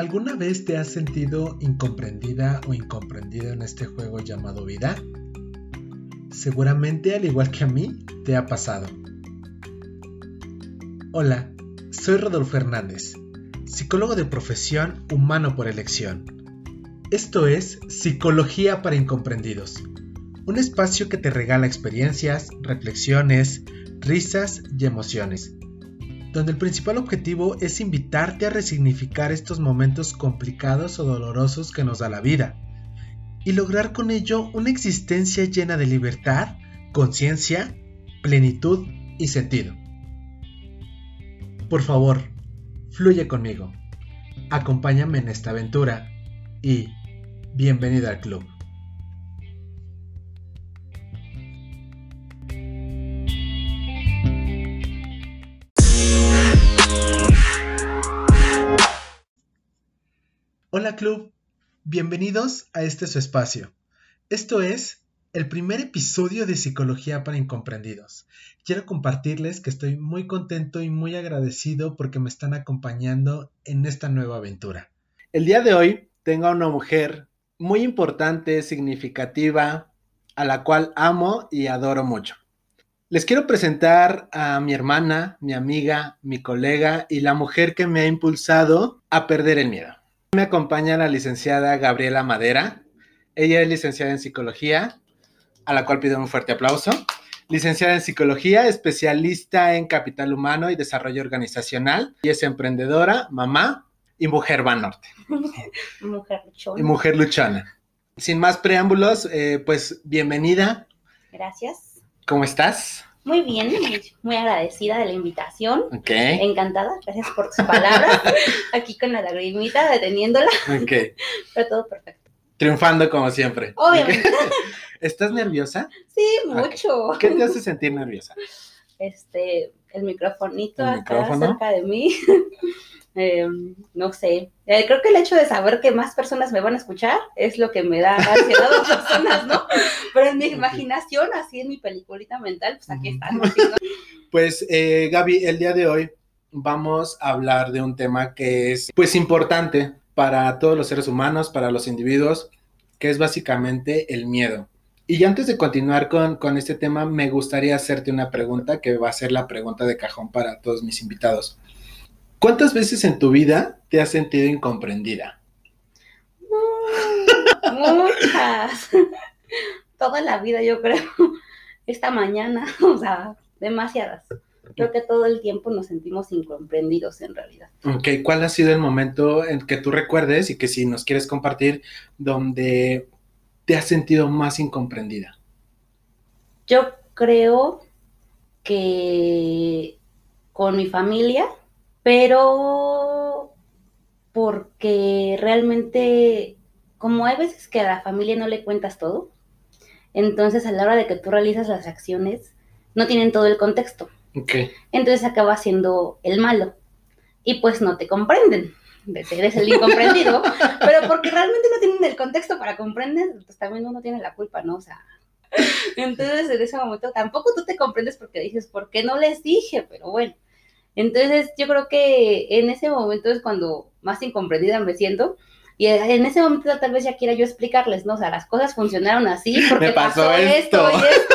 ¿Alguna vez te has sentido incomprendida o incomprendido en este juego llamado vida? Seguramente, al igual que a mí, te ha pasado. Hola, soy Rodolfo Hernández, psicólogo de profesión humano por elección. Esto es Psicología para Incomprendidos, un espacio que te regala experiencias, reflexiones, risas y emociones donde el principal objetivo es invitarte a resignificar estos momentos complicados o dolorosos que nos da la vida y lograr con ello una existencia llena de libertad, conciencia, plenitud y sentido. Por favor, fluye conmigo, acompáñame en esta aventura y bienvenido al club. Club, bienvenidos a este su espacio. Esto es el primer episodio de Psicología para Incomprendidos. Quiero compartirles que estoy muy contento y muy agradecido porque me están acompañando en esta nueva aventura. El día de hoy tengo a una mujer muy importante, significativa, a la cual amo y adoro mucho. Les quiero presentar a mi hermana, mi amiga, mi colega y la mujer que me ha impulsado a perder el miedo. Me acompaña la licenciada Gabriela Madera. Ella es licenciada en psicología, a la cual pido un fuerte aplauso. Licenciada en psicología, especialista en capital humano y desarrollo organizacional. Y es emprendedora, mamá y mujer va norte. mujer luchona. Y mujer luchona. Sin más preámbulos, eh, pues bienvenida. Gracias. ¿Cómo estás? Muy bien, muy, agradecida de la invitación. Ok. Encantada, gracias por tus palabras. Aquí con la lagrimita deteniéndola. Ok. Pero todo perfecto. Triunfando como siempre. Obviamente. ¿Estás nerviosa? Sí, mucho. ¿Qué te hace sentir nerviosa? Este, el microfonito acá cerca de mí. Eh, no sé, eh, creo que el hecho de saber que más personas me van a escuchar es lo que me da ansiedad a personas, ¿no? Pero en mi imaginación, así en mi peliculita mental, pues aquí están. Pues eh, Gaby, el día de hoy vamos a hablar de un tema que es pues importante para todos los seres humanos, para los individuos, que es básicamente el miedo. Y antes de continuar con, con este tema, me gustaría hacerte una pregunta que va a ser la pregunta de cajón para todos mis invitados. ¿Cuántas veces en tu vida te has sentido incomprendida? muchas. Toda la vida, yo creo. Esta mañana, o sea, demasiadas. Creo que todo el tiempo nos sentimos incomprendidos en realidad. Ok, ¿cuál ha sido el momento en que tú recuerdes y que si nos quieres compartir, donde te has sentido más incomprendida? Yo creo que con mi familia, pero porque realmente, como hay veces que a la familia no le cuentas todo, entonces a la hora de que tú realizas las acciones, no tienen todo el contexto. Okay. Entonces acaba siendo el malo y pues no te comprenden. Eres el incomprendido, pero porque realmente no tienen el contexto para comprender, pues también uno tiene la culpa, ¿no? O sea, entonces en ese momento tampoco tú te comprendes porque dices, ¿por qué no les dije? Pero bueno, entonces yo creo que en ese momento es cuando más incomprendida me siento. Y en ese momento tal vez ya quiera yo explicarles, ¿no? O sea, las cosas funcionaron así porque pasó, esto. y esto.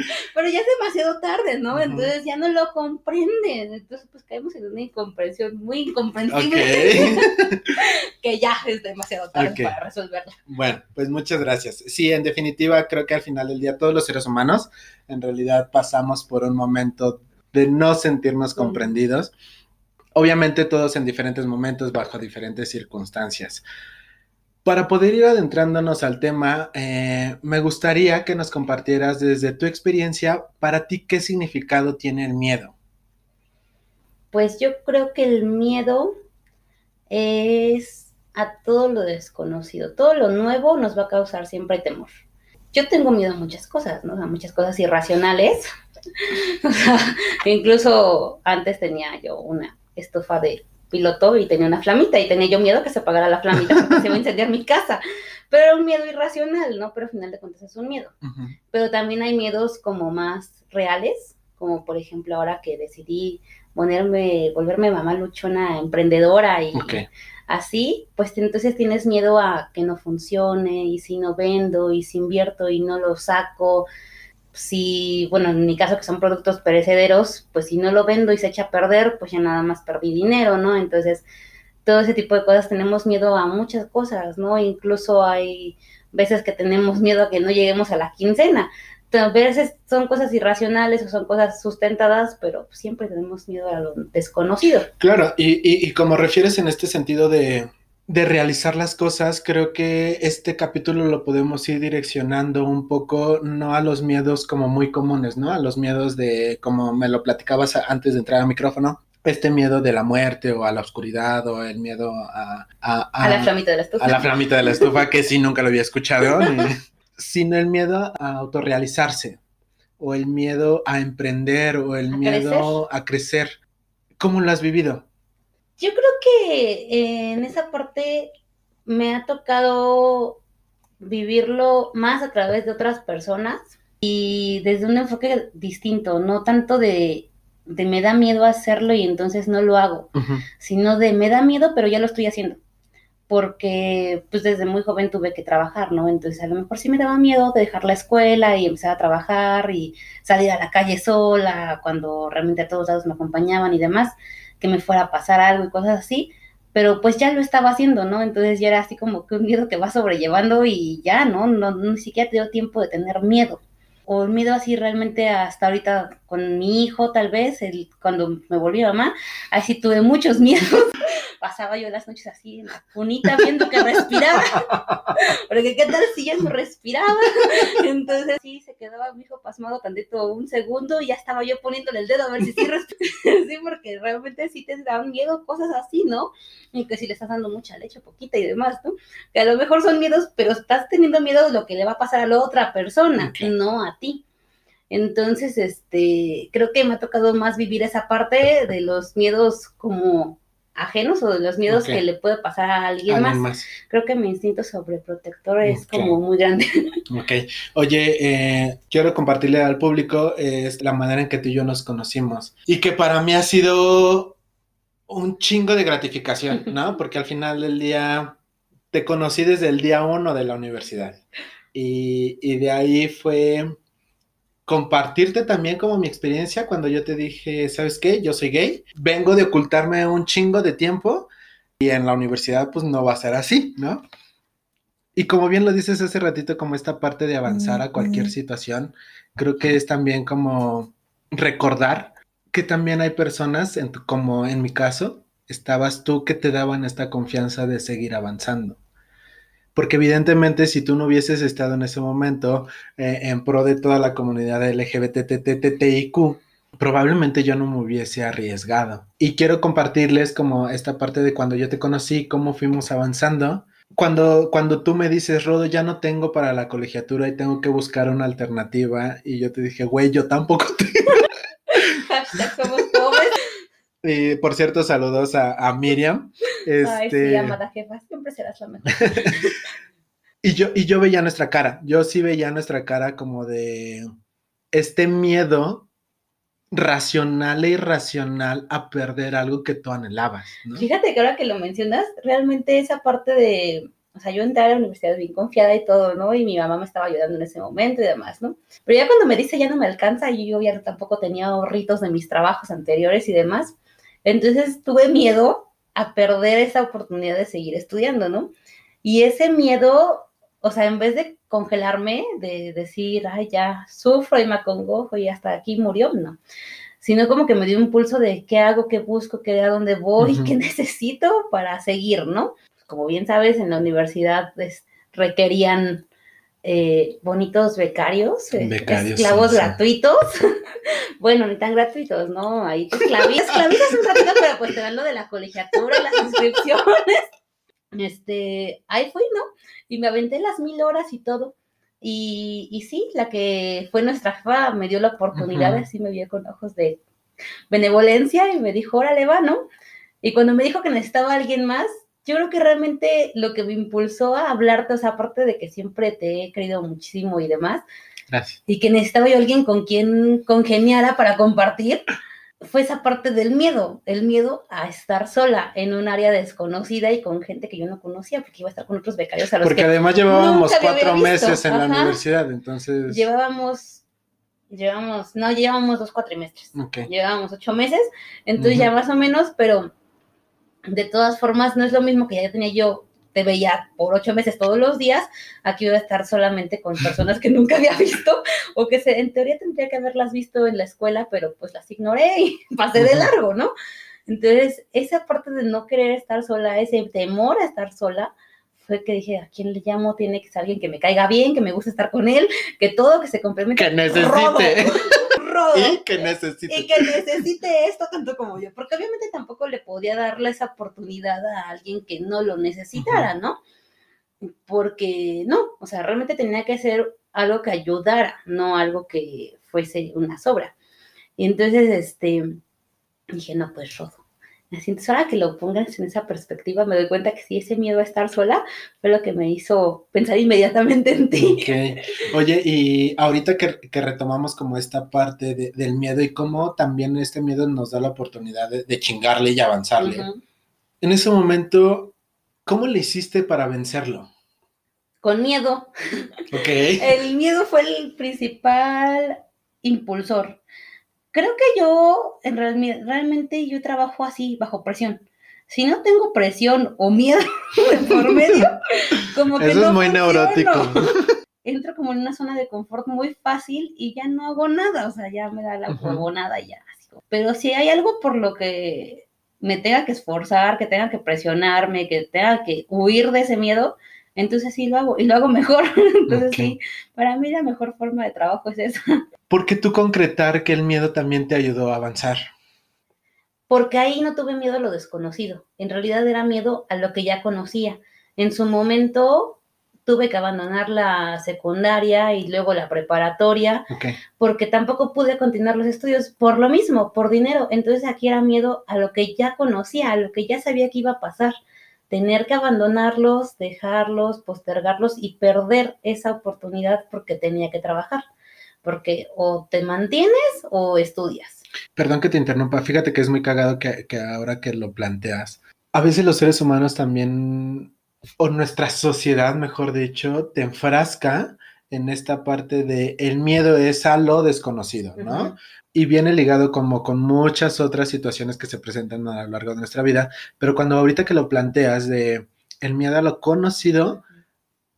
Pero ya es demasiado tarde, ¿no? Entonces ya no lo comprenden. Entonces, pues caemos en una incomprensión muy incomprensible. que ya es demasiado tarde para resolverlo. Bueno, pues muchas gracias. Sí, en definitiva, creo que al final del día todos los seres humanos en realidad pasamos por un momento de no sentirnos comprendidos. Obviamente todos en diferentes momentos, bajo diferentes circunstancias. Para poder ir adentrándonos al tema, eh, me gustaría que nos compartieras desde tu experiencia, para ti, ¿qué significado tiene el miedo? Pues yo creo que el miedo es a todo lo desconocido. Todo lo nuevo nos va a causar siempre temor. Yo tengo miedo a muchas cosas, ¿no? A muchas cosas irracionales, incluso antes tenía yo una estufa de piloto y tenía una flamita y tenía yo miedo que se apagara la flamita porque se iba a incendiar mi casa. Pero era un miedo irracional, ¿no? Pero al final de cuentas es un miedo. Pero también hay miedos como más reales, como por ejemplo ahora que decidí ponerme, volverme mamá luchona, emprendedora y así, pues entonces tienes miedo a que no funcione y si no vendo y si invierto y no lo saco, si, bueno, en mi caso que son productos perecederos, pues si no lo vendo y se echa a perder, pues ya nada más perdí dinero, ¿no? Entonces, todo ese tipo de cosas tenemos miedo a muchas cosas, ¿no? Incluso hay veces que tenemos miedo a que no lleguemos a la quincena a veces son cosas irracionales o son cosas sustentadas, pero siempre tenemos miedo a lo desconocido. Claro, y, y, como refieres en este sentido de, de, realizar las cosas, creo que este capítulo lo podemos ir direccionando un poco, no a los miedos como muy comunes, ¿no? A los miedos de, como me lo platicabas antes de entrar al micrófono, este miedo de la muerte o a la oscuridad o el miedo a... A, a, la flamita de la estufa. A la flamita de la estufa, que sí, nunca lo había escuchado. sino el miedo a autorrealizarse o el miedo a emprender o el miedo a crecer. ¿Cómo lo has vivido? Yo creo que en esa parte me ha tocado vivirlo más a través de otras personas y desde un enfoque distinto, no tanto de, de me da miedo hacerlo y entonces no lo hago, sino de me da miedo pero ya lo estoy haciendo. Porque pues desde muy joven tuve que trabajar, ¿no? Entonces a lo mejor sí me daba miedo de dejar la escuela y empezar a trabajar y salir a la calle sola cuando realmente a todos lados me acompañaban y demás, que me fuera a pasar algo y cosas así, pero pues ya lo estaba haciendo, ¿no? Entonces ya era así como que un miedo que va sobrellevando y ya, ¿no? No, ni siquiera te dio tiempo de tener miedo. O miedo así realmente hasta ahorita con mi hijo, tal vez, el, cuando me volví mamá, así tuve muchos miedos pasaba yo las noches así en la cunita viendo que respiraba, porque qué tal si ya no respiraba, entonces sí, se quedaba mi hijo pasmado tantito un segundo y ya estaba yo poniéndole el dedo a ver si sí respiraba, sí, porque realmente sí te dan miedo cosas así, ¿no? Y que si le estás dando mucha leche, poquita y demás, ¿no? Que a lo mejor son miedos, pero estás teniendo miedo de lo que le va a pasar a la otra persona, no a ti. Entonces, este, creo que me ha tocado más vivir esa parte de los miedos como ajenos o de los miedos que le puede pasar a alguien, más. Creo que mi instinto sobreprotector es como muy grande. Ok. Oye, eh, quiero compartirle al público la manera en que tú y yo nos conocimos y que para mí ha sido un chingo de gratificación, ¿no? Porque al final del día te conocí desde el día uno de la universidad y, y de ahí fue compartirte también como mi experiencia cuando yo te dije, ¿sabes qué? Yo soy gay, vengo de ocultarme un chingo de tiempo y en la universidad pues no va a ser así, ¿no? Y como bien lo dices hace ratito, como esta parte de avanzar a cualquier situación, creo que es también como recordar que también hay personas, como en mi caso, estabas tú que te daban esta confianza de seguir avanzando. Porque evidentemente si tú no hubieses estado en ese momento eh, en pro de toda la comunidad LGBTTTIQ, probablemente yo no me hubiese arriesgado. Y quiero compartirles como esta parte de cuando yo te conocí, cómo fuimos avanzando. Cuando, cuando tú me dices, Rodo, ya no tengo para la colegiatura y tengo que buscar una alternativa, y yo te dije, güey, yo tampoco tengo. somos. Por cierto, saludos a, Miriam. Ay, sí, este, amada jefa, siempre serás la mejor. y, yo, y yo veía nuestra cara, yo sí veía nuestra cara como de este miedo racional e irracional a perder algo que tú anhelabas. Fíjate que ahora que lo mencionas, realmente esa parte de, o sea, yo entré a la universidad bien confiada y todo, ¿no? Y mi mamá me estaba ayudando en ese momento y demás, ¿no? Pero ya cuando me dice ya no me alcanza y yo ya tampoco tenía ahorritos de mis trabajos anteriores y demás, entonces tuve miedo a perder esa oportunidad de seguir estudiando, ¿no? Y ese miedo, o sea, en vez de congelarme, de decir, ay, ya sufro y me acongojo y hasta aquí murió, no. Sino como que me dio un pulso de qué hago, qué busco, qué a dónde voy, qué necesito para seguir, ¿no? Como bien sabes, en la universidad pues, requerían eh, bonitos becarios, eh, esclavos gratuitos. bueno, ni tan gratuitos, ¿no? Ahí te esclavizas, esclavizas un ratito, pero pues te dan lo de la colegiatura y las inscripciones. Este, ahí fui, ¿no? Y me aventé las mil horas y todo. Y, y sí, la que fue nuestra jefa me dio la oportunidad, así me vio con ojos de benevolencia y me dijo, órale, va, ¿no? Y cuando me dijo que necesitaba alguien más, yo creo que realmente lo que me impulsó a hablarte, o sea, aparte de que siempre te he querido muchísimo y demás, Gracias. y que necesitaba yo alguien con quien congeniara para compartir, fue esa parte del miedo, el miedo a estar sola en un área desconocida y con gente que yo no conocía, porque iba a estar con otros becarios a los Porque que además llevábamos nunca cuatro meses en la universidad, entonces... llevábamos, llevábamos, no, llevábamos dos cuatrimestres. Ok. llevábamos ocho meses, entonces Ujú. ya más o menos, pero de todas formas no es lo mismo que ya tenía yo, te veía por ocho meses todos los días, aquí iba a estar solamente con personas que nunca había visto, o que se, en teoría tendría que haberlas visto en la escuela, pero pues las ignoré y pasé de largo, ¿no? Entonces, esa parte de no querer estar sola, ese temor a estar sola, fue que dije, ¿a quién le llamo? Tiene que ser alguien que me caiga bien, que me guste estar con él, que todo, que se complemente. Que necesite. Rodo, rodo Y que necesite. y que necesite esto tanto como yo, porque obviamente tampoco le podía darle esa oportunidad a alguien que no lo necesitara, ¿no? Porque no, o sea, realmente tenía que ser algo que ayudara, no algo que fuese una sobra. Y entonces, este, dije, no, pues Rodo. Así, entonces, ahora que lo pongas en esa perspectiva, me doy cuenta que sí, ese miedo a estar sola fue lo que me hizo pensar inmediatamente en ti. Ok. Oye, y ahorita que, que retomamos como esta parte de- del miedo y cómo también este miedo nos da la oportunidad de, de chingarle y avanzarle. En ese momento, ¿cómo le hiciste para vencerlo? Con miedo, Ok. El miedo fue el principal impulsor. Creo que yo, en real- realmente, yo trabajo así, bajo presión. Si no tengo presión o miedo por medio, como que Eso no es muy funciono. neurótico. Entro como en una zona de confort muy fácil y ya no hago nada, o sea, ya me da la huevonada y ya. así como- Pero si hay algo por lo que me tenga que esforzar, que tenga que presionarme, que tenga que huir de ese miedo, entonces sí lo hago y lo hago mejor. Entonces sí, para mí la mejor forma de trabajo es esa. ¿Por qué tú concretar que el miedo también te ayudó a avanzar? Porque ahí no tuve miedo a lo desconocido. En realidad era miedo a lo que ya conocía. En su momento tuve que abandonar la secundaria y luego la preparatoria porque tampoco pude continuar los estudios por lo mismo, por dinero. Entonces aquí era miedo a lo que ya conocía, a lo que ya sabía que iba a pasar. Tener que abandonarlos, dejarlos, postergarlos y perder esa oportunidad porque tenía que trabajar. Porque o te mantienes o estudias. Perdón que te interrumpa, fíjate que es muy cagado que, que ahora que lo planteas. A veces los seres humanos también, o nuestra sociedad, mejor dicho, te enfrasca en esta parte de el miedo es a lo desconocido, ¿no? Y viene ligado como con muchas otras situaciones que se presentan a lo largo de nuestra vida, pero cuando ahorita que lo planteas de el miedo a lo conocido,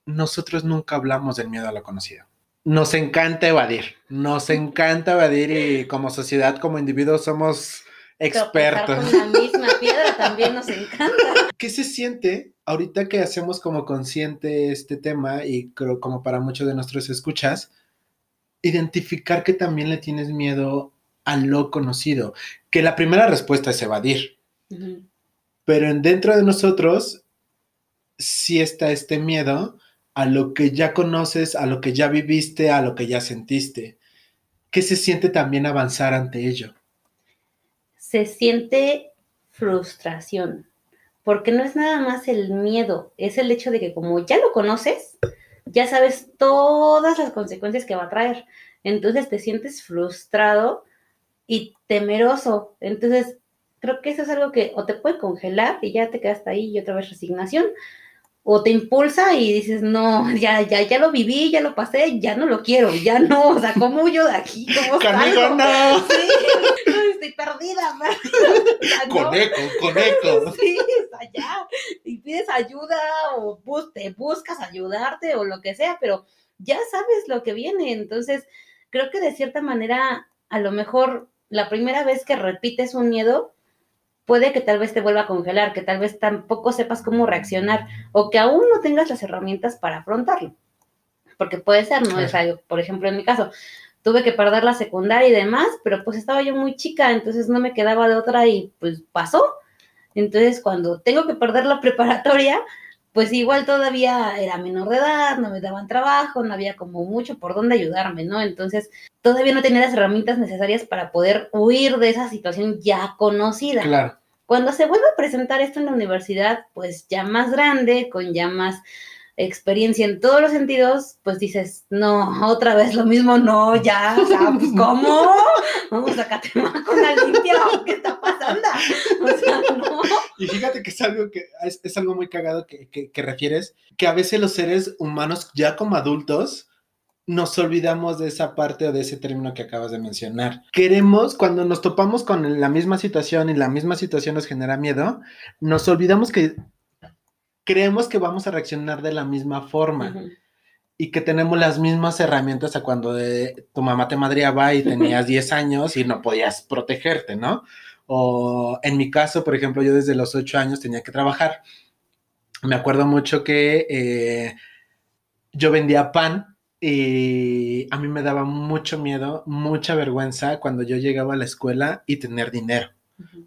nosotros nunca hablamos del miedo a lo conocido. Nos encanta evadir, nos encanta evadir y como sociedad, como individuos somos expertos. Con la misma piedra también nos encanta. ¿Qué se siente ahorita que hacemos como consciente este tema y creo como para muchos de nuestros escuchas, identificar que también le tienes miedo a lo conocido? Que la primera respuesta es evadir, Ujú. pero en- dentro de nosotros sí está este miedo a lo que ya conoces, a lo que ya viviste, a lo que ya sentiste. ¿Qué se siente también avanzar ante ello? Se siente frustración, porque no es nada más el miedo, es el hecho de que como ya lo conoces, ya sabes todas las consecuencias que va a traer. Entonces te sientes frustrado y temeroso. Entonces, creo que eso es algo que o te puede congelar y ya te quedaste ahí y otra vez resignación, o te impulsa y dices, no, ya, ya, ya lo viví, ya lo pasé, ya no lo quiero, ya no, o sea, ¿cómo huyo de aquí? ¿Cómo salgo? no. Sí, estoy perdida, sea, no. Con eco, con eco. Sí, o sea, ya. Y pides ayuda o bus- te buscas ayudarte o lo que sea, pero ya sabes lo que viene. Entonces, creo que de cierta manera, a lo mejor la primera vez que repites un miedo, puede que tal vez te vuelva a congelar, que tal vez tampoco sepas cómo reaccionar o que aún no tengas las herramientas para afrontarlo. Porque puede ser, ¿no? O sea, por ejemplo, en mi caso, tuve que perder la secundaria y demás, pero pues estaba yo muy chica, entonces no me quedaba de otra y pues pasó. Entonces, cuando tengo que perder la preparatoria, pues igual todavía era menor de edad, no me daban trabajo, no había como mucho por dónde ayudarme, ¿no? Entonces, todavía no tenía las herramientas necesarias para poder huir de esa situación ya conocida. Claro. Cuando se vuelve a presentar esto en la universidad, pues ya más grande, con ya más experiencia en todos los sentidos, pues dices, no, otra vez lo mismo, no, ya, o sea, pues ¿cómo? Vamos a Catemaco una limpia, ¿qué está pasando? O sea, no. Y fíjate que es algo que es, es algo muy cagado que, que, que refieres, que a veces los seres humanos ya como adultos nos olvidamos de esa parte o de ese término que acabas de mencionar. Queremos, cuando nos topamos con la misma situación y la misma situación nos genera miedo, nos olvidamos que creemos que vamos a reaccionar de la misma forma. Y que tenemos las mismas herramientas a cuando de, tu mamá te madreaba y tenías 10 años y no podías protegerte, ¿no? O en mi caso, por ejemplo, yo desde los 8 años tenía que trabajar. Me acuerdo mucho que eh, yo vendía pan y a mí me daba mucho miedo, mucha vergüenza cuando yo llegaba a la escuela y tener dinero.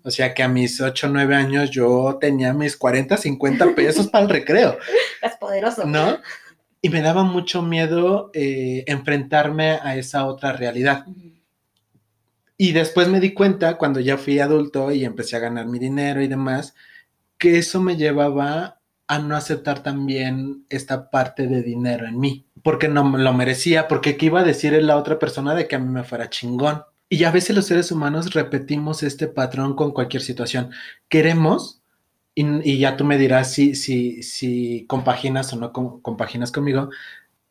O sea que a mis 8 o 9 años yo tenía mis 40, 50 pesos para el recreo. Es poderoso. ¿No? Y me daba mucho miedo eh, enfrentarme a esa otra realidad. Y después me di cuenta, cuando ya fui adulto y empecé a ganar mi dinero y demás, que eso me llevaba a no aceptar también esta parte de dinero en mí, porque no me lo merecía, porque qué iba a decir la otra persona de que a mí me fuera chingón. Y a veces los seres humanos repetimos este patrón con cualquier situación. Queremos, y, ya tú me dirás si, si, si compaginas o no compaginas conmigo,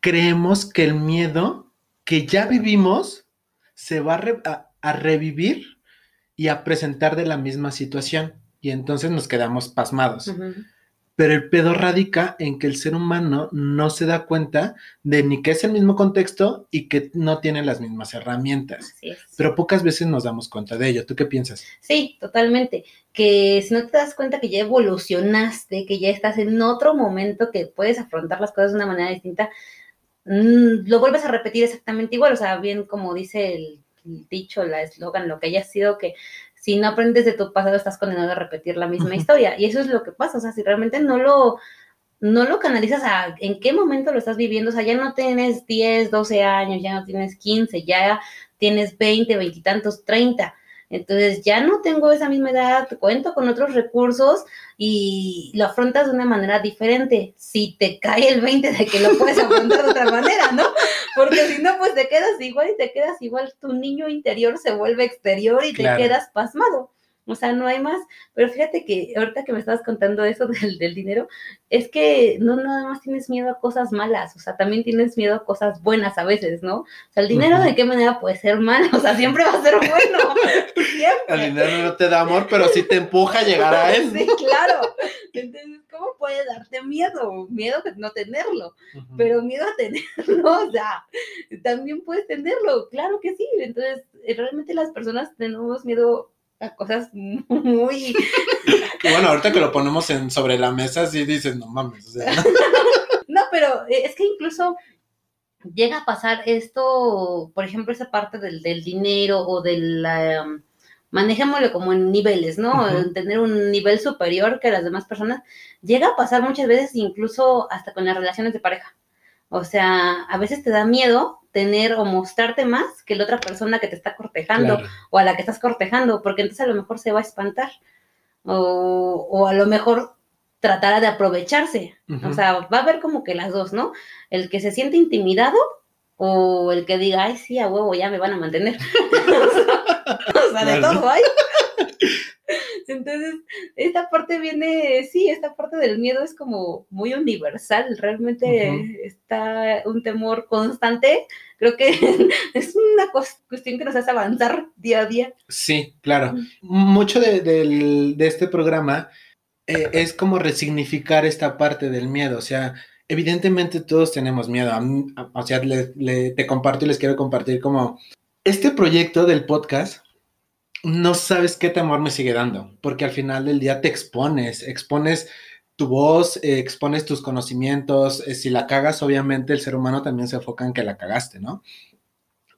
creemos que el miedo que ya vivimos se va a, revivir y a presentar de la misma situación. Y entonces nos quedamos pasmados pero el pedo radica en que el ser humano no se da cuenta de ni que es el mismo contexto y que no tiene las mismas herramientas. Pero pocas veces nos damos cuenta de ello. ¿Tú qué piensas? Sí, totalmente. Que si no te das cuenta que ya evolucionaste, que ya estás en otro momento, que puedes afrontar las cosas de una manera distinta, mm, lo vuelves a repetir exactamente igual. O sea, bien como dice el, dicho, la eslogan, lo que haya sido, que si no aprendes de tu pasado, estás condenado a repetir la misma historia. Y eso es lo que pasa. O sea, si realmente no lo, no lo canalizas a en qué momento lo estás viviendo, o sea, ya no tienes 10, 12 años, ya no tienes 15, ya tienes 20, 20 y tantos, 30 entonces ya no tengo esa misma edad, cuento con otros recursos y lo afrontas de una manera diferente. Si te cae el 20 de que lo puedes afrontar de otra manera, ¿no? Porque si no, pues te quedas igual y te quedas igual, tu niño interior se vuelve exterior y te quedas pasmado o sea, no hay más. Pero fíjate que ahorita que me estabas contando eso del, del, dinero, es que no nada más tienes miedo a cosas malas, o sea, también tienes miedo a cosas buenas a veces, ¿no? O sea, el dinero de qué manera puede ser malo, o sea, siempre va a ser bueno. El dinero no te da amor, pero sí te empuja a llegar a él. sí, claro. Entonces, ¿cómo puede darte miedo? Miedo de no tenerlo, pero miedo a tenerlo, o sea, también puedes tenerlo, claro que sí. Entonces, realmente las personas tenemos miedo a cosas muy... bueno, ahorita que lo ponemos en, sobre la mesa, sí dices, no mames. O sea, ¿no? pero eh, es que incluso llega a pasar esto, por ejemplo, esa parte del, dinero o del... Um, manejémoslo como en niveles, ¿no? Tener un nivel superior que las demás personas. Llega a pasar muchas veces incluso hasta con las relaciones de pareja. O sea, a veces te da miedo tener o mostrarte más que la otra persona que te está cortejando o a la que estás cortejando, porque entonces a lo mejor se va a espantar o, a lo mejor tratará de aprovecharse. O sea, va a haber como que las dos, ¿no? El que se siente intimidado o el que diga, ay, sí, a huevo, ya me van a mantener. o sea, de todo hay. Entonces, esta parte viene, sí, esta parte del miedo es como muy universal, realmente está un temor constante. Creo que es una cuestión que nos hace avanzar día a día. Sí, claro. Mucho de, este programa eh, es como resignificar esta parte del miedo, o sea, evidentemente todos tenemos miedo. o sea, te comparto y les quiero compartir como este proyecto del podcast no sabes qué temor me sigue dando, porque al final del día te expones, expones tu voz, eh, expones tus conocimientos, eh, si la cagas, obviamente el ser humano también se enfoca en que la cagaste, ¿no?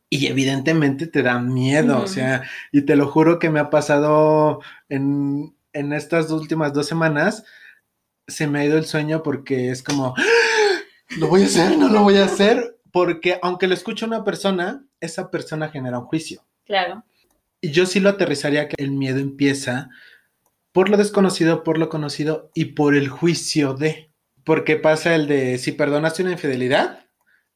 Y evidentemente te da miedo, o sea, y te lo juro que me ha pasado en, en estas últimas dos semanas, se me ha ido el sueño porque es como, ¡Ah! lo voy a hacer, no lo voy a hacer, porque aunque lo escuche una persona, esa persona genera un juicio. Claro. Y yo sí lo aterrizaría que el miedo empieza por lo desconocido, por lo conocido y por el juicio de. Porque pasa el de si perdonaste una infidelidad,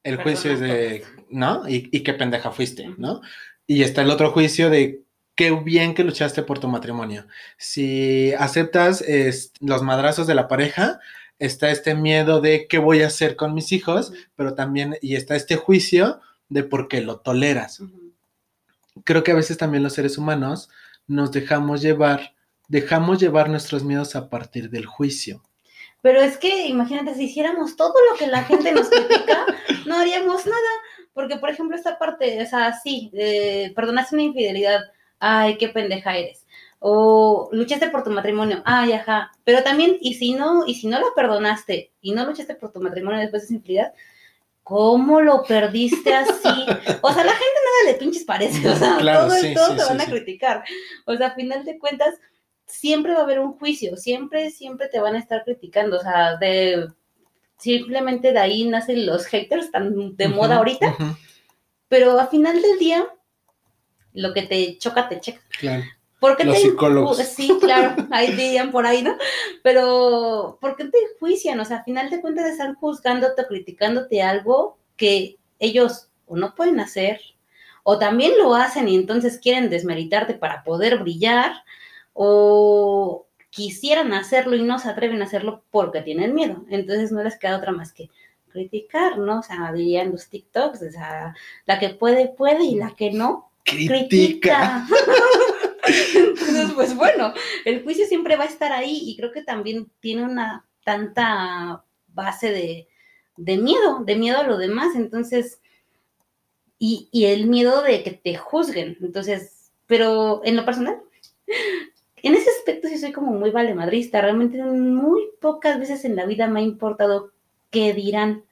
el juicio es de, ¿no? Y, y, qué pendeja fuiste, ¿no? Y está el otro juicio de qué bien que luchaste por tu matrimonio. Si aceptas los madrazos de la pareja, está este miedo de qué voy a hacer con mis hijos, pero también, y está este juicio de por qué lo toleras. Creo que a veces también los seres humanos nos dejamos llevar, dejamos llevar nuestros miedos a partir del juicio. Pero es que, imagínate, si hiciéramos todo lo que la gente nos critica, no haríamos nada. Porque, por ejemplo, esta parte, o sea, sí, eh, perdonaste una infidelidad, ay, qué pendeja eres. O luchaste por tu matrimonio, ay, ajá. Pero también, y si no, y si no la perdonaste y no luchaste por tu matrimonio después de esa infidelidad, ¿cómo lo perdiste así? O sea, la gente nada le pinches parece, o sea, todo, sí, todo te van a criticar. O sea, a final de cuentas, siempre va a haber un juicio, siempre, siempre te van a estar criticando, o sea, de simplemente de ahí nacen los haters tan de moda ahorita, pero a final del día, lo que te choca, te checa. Claro. Porque los psicólogos. Sí, claro, ahí dirían por ahí, ¿no? Pero, ¿por qué te juician? O sea, a final de cuentas están juzgándote o criticándote algo que ellos o no pueden hacer, o también lo hacen y entonces quieren desmeritarte para poder brillar, o quisieran hacerlo y no se atreven a hacerlo porque tienen miedo. Entonces no les queda otra más que criticar, ¿no? O sea, dirían los TikToks, o sea, la que puede, puede y la que no, critica. Entonces, pues bueno, el juicio siempre va a estar ahí y creo que también tiene una tanta base de, de miedo, de miedo a lo demás. Entonces, y, y el miedo de que te juzguen. Entonces, pero en lo personal, en ese aspecto sí soy como muy valemadrista. Realmente muy pocas veces en la vida me ha importado qué dirán.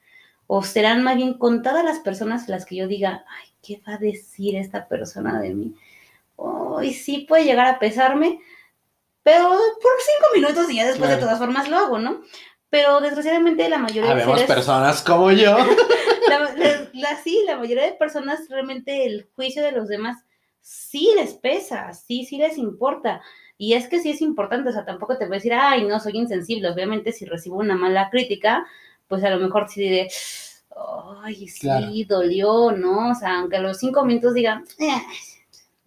O serán más bien contadas las personas las que yo diga, ay, ¿qué va a decir esta persona de mí? Hoy sí puede llegar a pesarme, pero por cinco minutos y ya después de todas formas lo hago, ¿no? Pero desgraciadamente la mayoría de seres... personas como yo. la, sí, la mayoría de personas realmente el juicio de los demás sí les pesa, sí, sí les importa. Y es que sí es importante, o sea, tampoco te voy a decir, ay, no, soy insensible. Obviamente, si recibo una mala crítica, pues a lo mejor sí diré, ay, sí, dolió, ¿no? O sea, aunque a los cinco minutos digan, eh,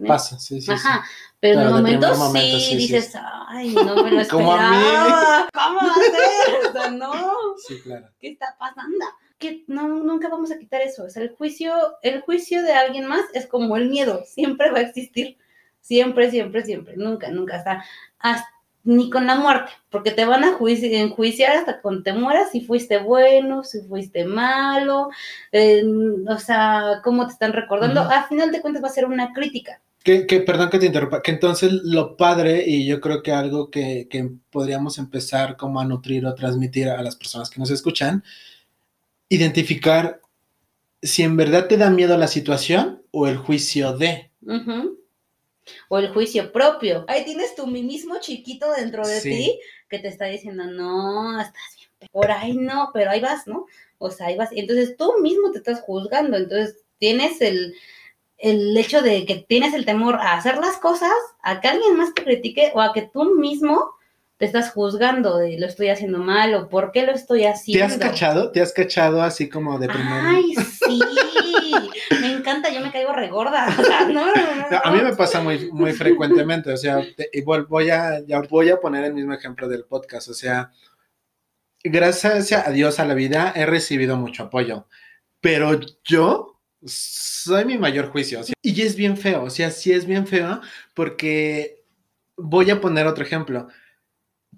pasa, sí, sí. Ajá, pero, en el momento, sí, dices, ay, no me lo esperaba, ¿cómo va a ser? O sea, no, sí, claro. ¿qué está pasando? Que no, nunca vamos a quitar eso, o sea, el juicio, el juicio de alguien más es como el miedo, siempre va a existir. Siempre, siempre, siempre. Nunca, nunca. Hasta, hasta ni con la muerte, porque te van a enjuiciar hasta cuando te mueras si fuiste bueno, si fuiste malo, o sea, cómo te están recordando. Al final de cuentas va a ser una crítica. Que, que, perdón que te interrumpa, que entonces lo padre, y yo creo que algo que, que podríamos empezar como a nutrir o transmitir a las personas que nos escuchan, identificar si en verdad te da miedo la situación o el juicio de o el juicio propio. Ahí tienes tu mismo chiquito dentro de ti que te está diciendo, no, estás bien, por ahí no, pero ahí vas, ¿no? O sea, ahí vas. Entonces tú mismo te estás juzgando, entonces tienes el, el hecho de que tienes el temor a hacer las cosas, a que alguien más te critique o a que tú mismo te estás juzgando de lo estoy haciendo mal o por qué lo estoy haciendo. ¿Te has cachado? ¿Te has cachado así como de primero? Ay, sí, me encanta, yo me caigo regorda. a mí me pasa muy, muy frecuentemente, o sea, igual voy a, ya voy a poner el mismo ejemplo del podcast, o sea, gracias a Dios a la vida he recibido mucho apoyo, pero yo soy mi mayor juicio, y es bien feo, o sea, sí es bien feo porque voy a poner otro ejemplo.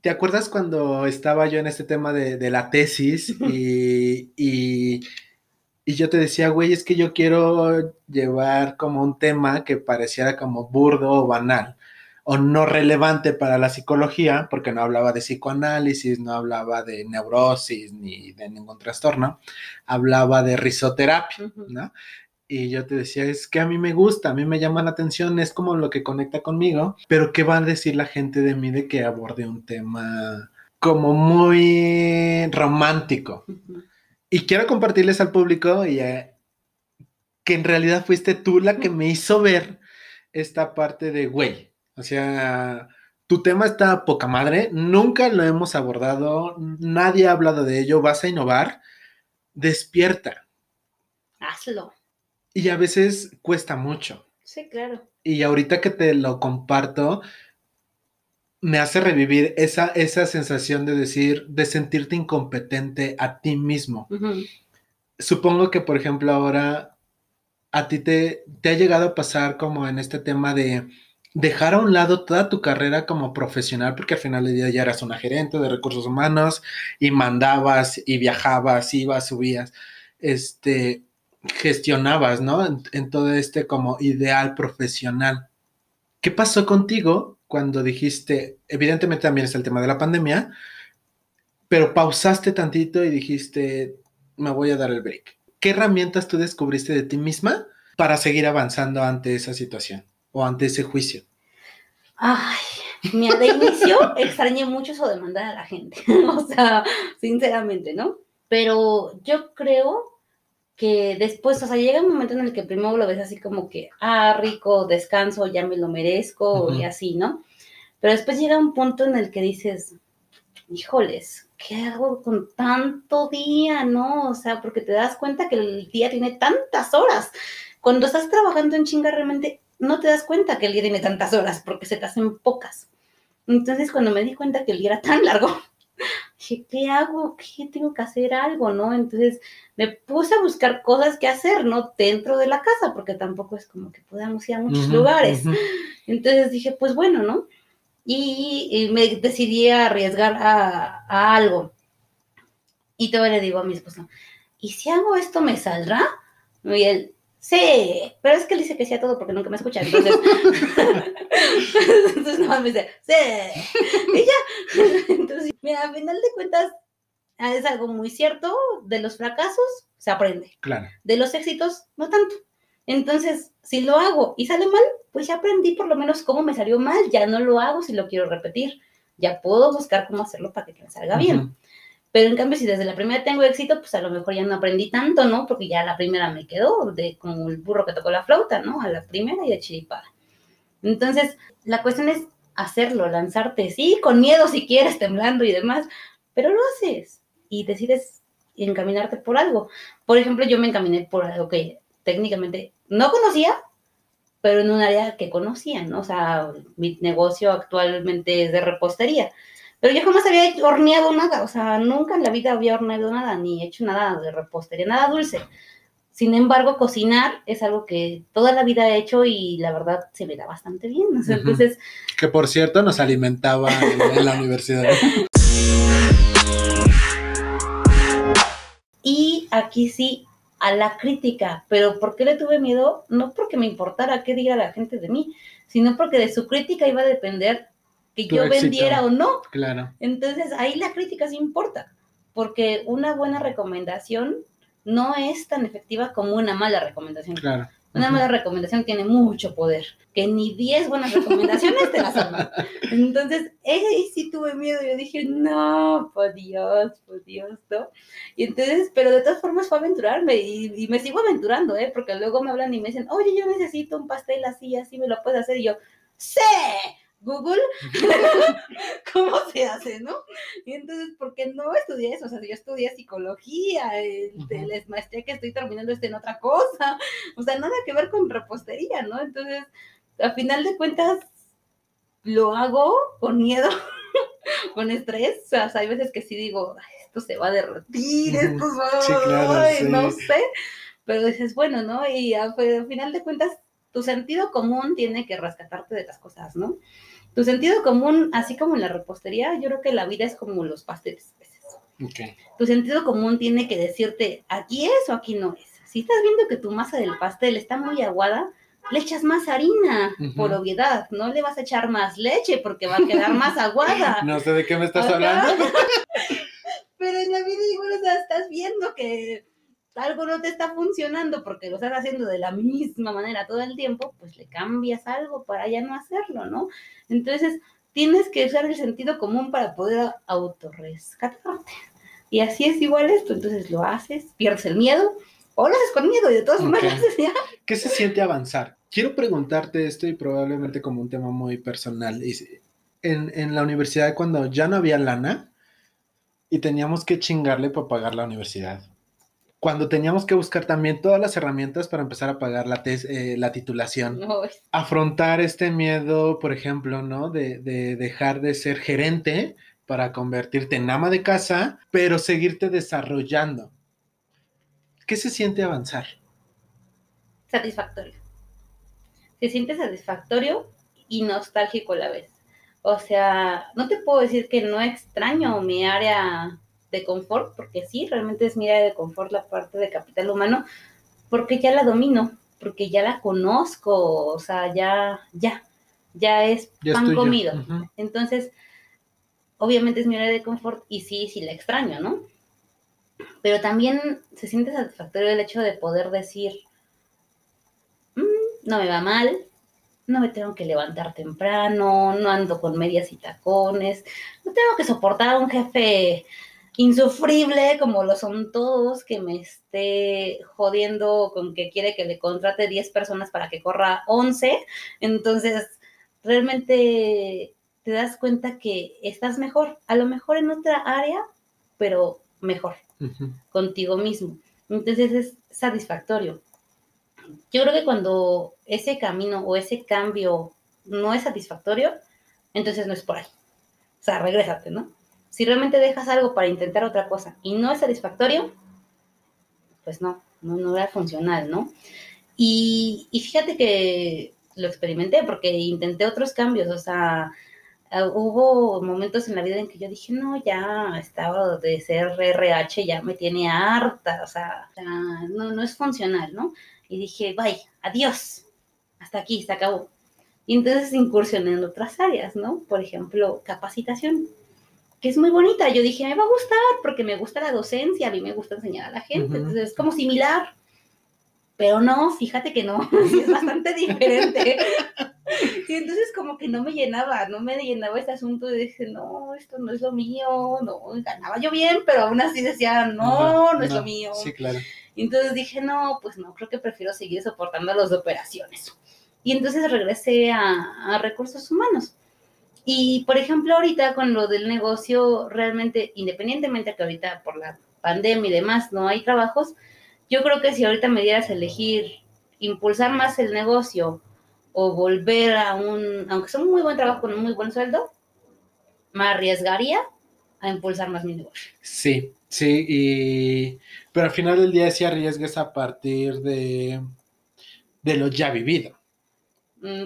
¿Te acuerdas cuando estaba yo en este tema de, la tesis y, y, yo te decía, güey, es que yo quiero llevar como un tema que pareciera como burdo o banal o no relevante para la psicología, porque no hablaba de psicoanálisis, no hablaba de neurosis ni de ningún trastorno, hablaba de risoterapia, ¿no? y yo te decía, es que a mí me gusta, a mí me llama la atención, es como lo que conecta conmigo, pero ¿qué va a decir la gente de mí de que aborde un tema como muy romántico? Y quiero compartirles al público y, que en realidad fuiste tú la que me hizo ver esta parte de, güey, o sea, Tu tema está poca madre, nunca lo hemos abordado, nadie ha hablado de ello, vas a innovar, despierta. Hazlo. Y a veces cuesta mucho. Sí, claro. Y ahorita que te lo comparto, me hace revivir esa, esa sensación de decir, de sentirte incompetente a ti mismo. Supongo que, por ejemplo, ahora a ti te, te ha llegado a pasar como en este tema de dejar a un lado toda tu carrera como profesional, porque al final del día ya eras una gerente de recursos humanos y mandabas y viajabas, ibas, subías, este, gestionabas, ¿no? En, todo este como ideal profesional. ¿Qué pasó contigo cuando dijiste, evidentemente también es el tema de la pandemia, pero pausaste tantito y dijiste, me voy a dar el break? ¿Qué herramientas tú descubriste de ti misma para seguir avanzando ante esa situación? O ante ese juicio? Ay, mira, de inicio extrañé mucho eso de mandar a la gente, o sea, sinceramente, ¿no? Pero yo creo que después, o sea, llega un momento en el que primero lo ves así como que, ah, rico, descanso, ya me lo merezco y así, ¿no? Pero después llega un punto en el que dices, híjoles, ¿qué hago con tanto día, no? O sea, porque te das cuenta que el día tiene tantas horas. Cuando estás trabajando en chinga, realmente no te das cuenta que el día tiene tantas horas porque se te hacen pocas. Entonces, cuando me di cuenta que el día era tan largo, dije, ¿qué hago? ¿Qué tengo que hacer algo? ¿No? Entonces, me puse a buscar cosas que hacer, ¿no? Dentro de la casa, porque tampoco es como que podamos ir a muchos lugares. Entonces dije, pues bueno, ¿no? Y, me decidí a arriesgar a, a algo. Y todavía le digo a mi esposo, ¿y si hago esto me saldrá? Y él, Sí, pero es que él dice que sí a todo porque nunca me escucha. Entonces, entonces nomás me dice, sí. Y ya. Entonces, mira, a final de cuentas, es algo muy cierto. De los fracasos se aprende. Claro. De los éxitos, no tanto. Entonces, si lo hago y sale mal, pues ya aprendí por lo menos cómo me salió mal. Ya no lo hago si lo quiero repetir. Ya puedo buscar cómo hacerlo para que me salga bien. Pero en cambio, si desde la primera tengo éxito, pues a lo mejor ya no aprendí tanto, ¿no? Porque ya la primera me quedó, de como el burro que tocó la flauta, ¿no? A la primera y de chiripada. Entonces, la cuestión es hacerlo, lanzarte, sí, con miedo si quieres, temblando y demás, pero lo haces y decides encaminarte por algo. Por ejemplo, yo me encaminé por algo que técnicamente no conocía, pero en un área que conocía, ¿no? O sea, mi negocio actualmente es de repostería. Pero yo jamás había horneado nada, o sea, nunca en la vida había horneado nada, ni hecho nada de repostería, nada dulce. Sin embargo, cocinar es algo que toda la vida he hecho y la verdad se me da bastante bien. Entonces, que por cierto nos alimentaba en, la universidad. Y aquí sí, a la crítica. Pero ¿por qué le tuve miedo? No porque me importara qué diga la gente de mí, sino porque de su crítica iba a depender que yo vendiera o no. Claro. Entonces ahí la crítica sí importa, porque una buena recomendación no es tan efectiva como una mala recomendación. Claro. Una mala recomendación tiene mucho poder, que ni 10 buenas recomendaciones te las salvan. Entonces, ahí sí tuve miedo. Yo dije, no, por Dios, por Dios, ¿no? Y entonces, pero de todas formas fue aventurarme y, y, me sigo aventurando, ¿eh? Porque luego me hablan y me dicen, oye, yo necesito un pastel así, así, ¿me lo puedes hacer? Y yo, ¡sí! Google, cómo se hace, ¿no? Y entonces, porque no estudié eso, o sea, yo estudié psicología, el, la maestría que estoy terminando está en otra cosa, o sea, nada que ver con repostería, ¿no? Entonces, a final de cuentas, lo hago con miedo, con estrés, o sea, hay veces que sí digo, esto se va a derretir, esto va, sí, no sé, pero dices, bueno, ¿no? Y a, a final de cuentas, tu sentido común tiene que rescatarte de las cosas, ¿no? Tu sentido común, así como en la repostería, yo creo que la vida es como los pasteles. Okay. Tu sentido común tiene que decirte, aquí es o aquí no es. Si estás viendo que tu masa del pastel está muy aguada, le echas más harina, por obviedad. No le vas a echar más leche porque va a quedar más aguada. No sé de qué me estás hablando. Pero en la vida igual o sea, estás viendo que algo no te está funcionando porque lo estás haciendo de la misma manera todo el tiempo, pues le cambias algo para ya no hacerlo, ¿no? Entonces, tienes que usar el sentido común para poder autorrescatarte. Y así es igual esto, entonces lo haces, pierdes el miedo, o lo haces con miedo y de todas maneras ya. ¿Qué se siente avanzar? Quiero preguntarte esto y probablemente como un tema muy personal. en, en la universidad cuando ya no había lana y teníamos que chingarle para pagar la universidad. Cuando teníamos que buscar también todas las herramientas para empezar a pagar la, eh, la titulación. Afrontar este miedo, por ejemplo, ¿no? De, de dejar de ser gerente para convertirte en ama de casa, pero seguirte desarrollando. ¿Qué se siente avanzar? satisfactorio. Se siente satisfactorio y nostálgico a la vez. O sea, no te puedo decir que no extraño mi área de confort, porque sí, realmente es mi área de confort la parte de capital humano, porque ya la domino, porque ya la conozco, o sea, ya, ya, ya es Ya pan comido. Entonces, obviamente es mi área de confort y sí, sí la extraño, ¿no? Pero también se siente satisfactorio el hecho de poder decir, "Mm, no me va mal, no me tengo que levantar temprano, no ando con medias y tacones, no tengo que soportar a un jefe insufrible como lo son todos, que me esté jodiendo con que quiere que le contrate 10 personas para que corra 11. Entonces, realmente te das cuenta que estás mejor, a lo mejor en otra área, pero mejor contigo mismo. Entonces es satisfactorio. Yo creo que cuando ese camino o ese cambio no es satisfactorio, entonces no es por ahí. O sea, regrésate, ¿no? Si realmente dejas algo para intentar otra cosa y no es satisfactorio, pues no, no, no era funcional, ¿no? Y, y fíjate que lo experimenté porque intenté otros cambios, o sea, ah, hubo momentos en la vida en que yo dije, no, ya estaba de ser RH, ya me tiene harta, o sea, no, no es funcional, ¿no? Y dije, bye, adiós, hasta aquí, se acabó. Y entonces incursioné en otras áreas, ¿no? Por ejemplo, capacitación, que es muy bonita. Yo dije, me va a gustar porque me gusta la docencia, a mí me gusta enseñar a la gente, Ujú. entonces es como similar. Pero no, fíjate que no, es bastante diferente. Y entonces como que no me llenaba, no me llenaba este asunto y dije, no, esto no es lo mío, no, ganaba yo bien, pero aún así decía, no, no, es lo mío. Sí, claro. Y entonces dije, no, pues no, creo que prefiero seguir soportando de operaciones. Y entonces regresé a, a recursos humanos. Y por ejemplo, ahorita con lo del negocio, realmente, independientemente de que ahorita por la pandemia y demás no hay trabajos, yo creo que si ahorita me dieras a elegir impulsar más el negocio o volver a un, aunque sea un muy buen trabajo con un muy buen sueldo, me arriesgaría a impulsar más mi negocio. Sí, sí, y... pero al final del día sí arriesgas a partir de, de lo ya vivido,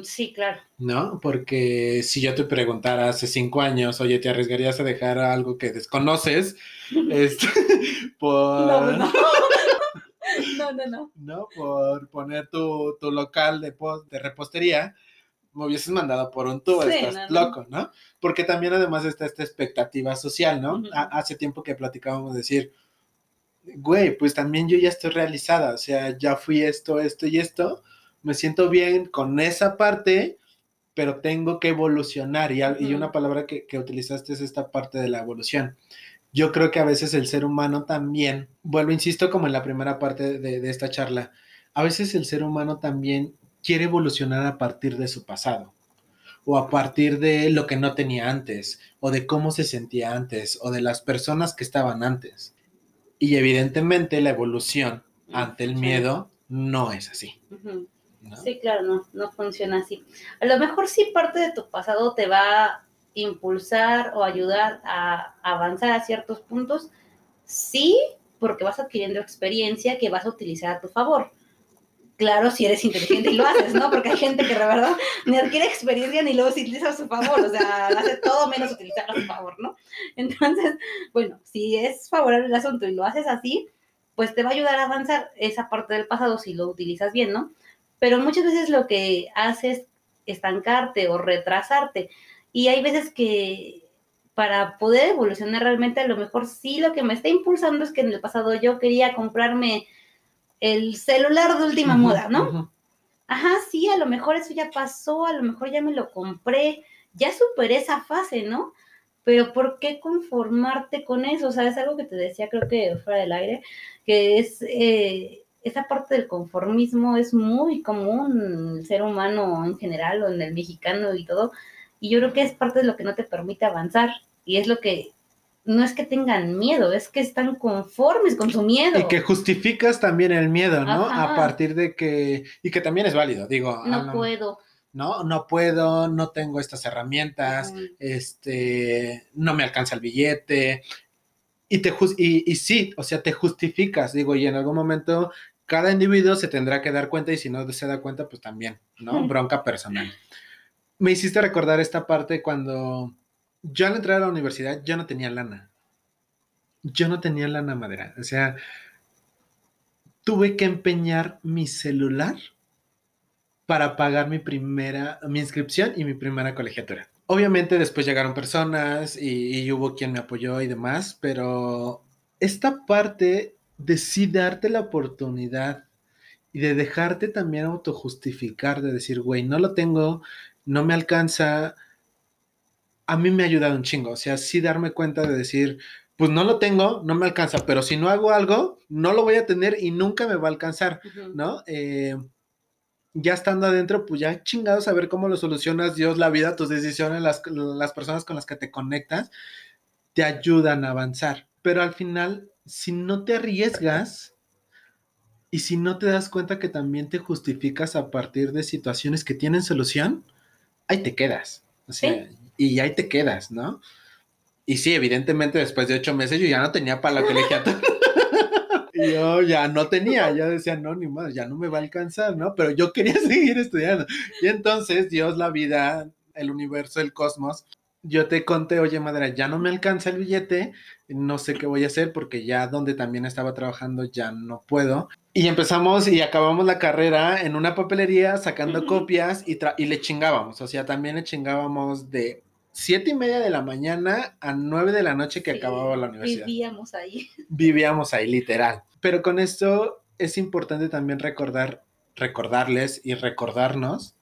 sí, claro. ¿no? Porque si yo te preguntara hace cinco años, oye, ¿te arriesgarías a dejar algo que desconoces? Este, por, No, no. No, no, no. ¿no? Por poner tu, tu local de, de repostería, me hubieses mandado por un tubo, Sí, estás no, loco, ¿no? Porque también además está esta expectativa social, ¿no? Hace tiempo que platicábamos decir, güey, pues también yo ya estoy realizada, o sea, ya fui esto, esto y esto, me siento bien con esa parte, pero tengo que evolucionar. Y, y una palabra que, que utilizaste es esta parte de la evolución. Yo creo que a veces el ser humano también, vuelvo, insisto, como en la primera parte de, de esta charla, a veces el ser humano también quiere evolucionar a partir de su pasado o a partir de lo que no tenía antes, o de cómo se sentía antes, o de las personas que estaban antes. Y evidentemente la evolución ante el miedo no es así. Ujú. ¿No? Sí, claro, no, no funciona así. A lo mejor sí parte de tu pasado te va a impulsar o ayudar a avanzar a ciertos puntos, sí, porque vas adquiriendo experiencia que vas a utilizar a tu favor. Claro, si eres inteligente y lo haces, ¿no? Porque hay gente que de verdad ni adquiere experiencia ni lo utiliza a su favor, o sea, hace todo menos utilizarlo a su favor, ¿no? Entonces, bueno, si es favorable el asunto y lo haces así, pues te va a ayudar a avanzar esa parte del pasado si lo utilizas bien, ¿no? Pero muchas veces lo que hace es estancarte o retrasarte. Y hay veces que para poder evolucionar realmente, a lo mejor sí lo que me está impulsando es que en el pasado yo quería comprarme el celular de última moda, ¿no? Ajá, sí, a lo mejor eso ya pasó, a lo mejor ya me lo compré, ya superé esa fase, ¿no? Pero ¿por qué conformarte con eso? O sea, es algo que te decía, creo que fuera del aire, que es eh, esa parte del conformismo es muy común en el ser humano en general o en el mexicano y todo. Y yo creo que es parte de lo que no te permite avanzar y es lo que no es que tengan miedo, es que están conformes con su miedo. Y que justificas también el miedo, ¿no? A partir de que, y que también es válido, digo. No puedo. No, no puedo, no tengo estas herramientas, este, no me alcanza el billete. Y, te, y, y sí, o sea, te justificas, digo, y en algún momento cada individuo se tendrá que dar cuenta y si no se da cuenta, pues también, ¿no? Bronca personal. Me hiciste recordar esta parte cuando yo al entrar a la universidad yo no tenía lana. Yo no tenía lana madera. O sea, tuve que empeñar mi celular para pagar mi primera, mi inscripción y mi primera colegiatura. Obviamente después llegaron personas y, hubo quien me apoyó y demás, pero esta parte de sí darte la oportunidad y de dejarte también autojustificar, de decir, güey, no lo tengo, no me alcanza, a mí me ha ayudado un chingo. O sea, sí darme cuenta de decir, pues no lo tengo, no me alcanza, pero si no hago algo, no lo voy a tener y nunca me va a alcanzar, ¿no? Eh, ya estando adentro, pues ya chingado saber cómo lo solucionas, Dios, la vida, tus decisiones, las, las personas con las que te conectas, te ayudan a avanzar. Pero al final, si no te arriesgas y si no te das cuenta que también te justificas a partir de situaciones que tienen solución, ahí te quedas. O sea, y ahí te quedas, ¿no? Y sí, evidentemente después de ocho meses yo ya no tenía para la colegiatura. Yo ya no tenía, ya decía, no, ni más, ya no me va a alcanzar, ¿no? Pero yo quería seguir estudiando. Y entonces Dios, la vida, el universo, el cosmos, yo te conté, oye, madre, ya no me alcanza el billete, no sé qué voy a hacer porque ya donde también estaba trabajando ya no puedo. Y empezamos y acabamos la carrera en una papelería sacando copias y, y le chingábamos, o sea, también le chingábamos de siete y media de la mañana a nueve de la noche que acababa la universidad. Vivíamos ahí. Vivíamos ahí, literal. Pero con esto es importante también recordar, recordarles y recordarnos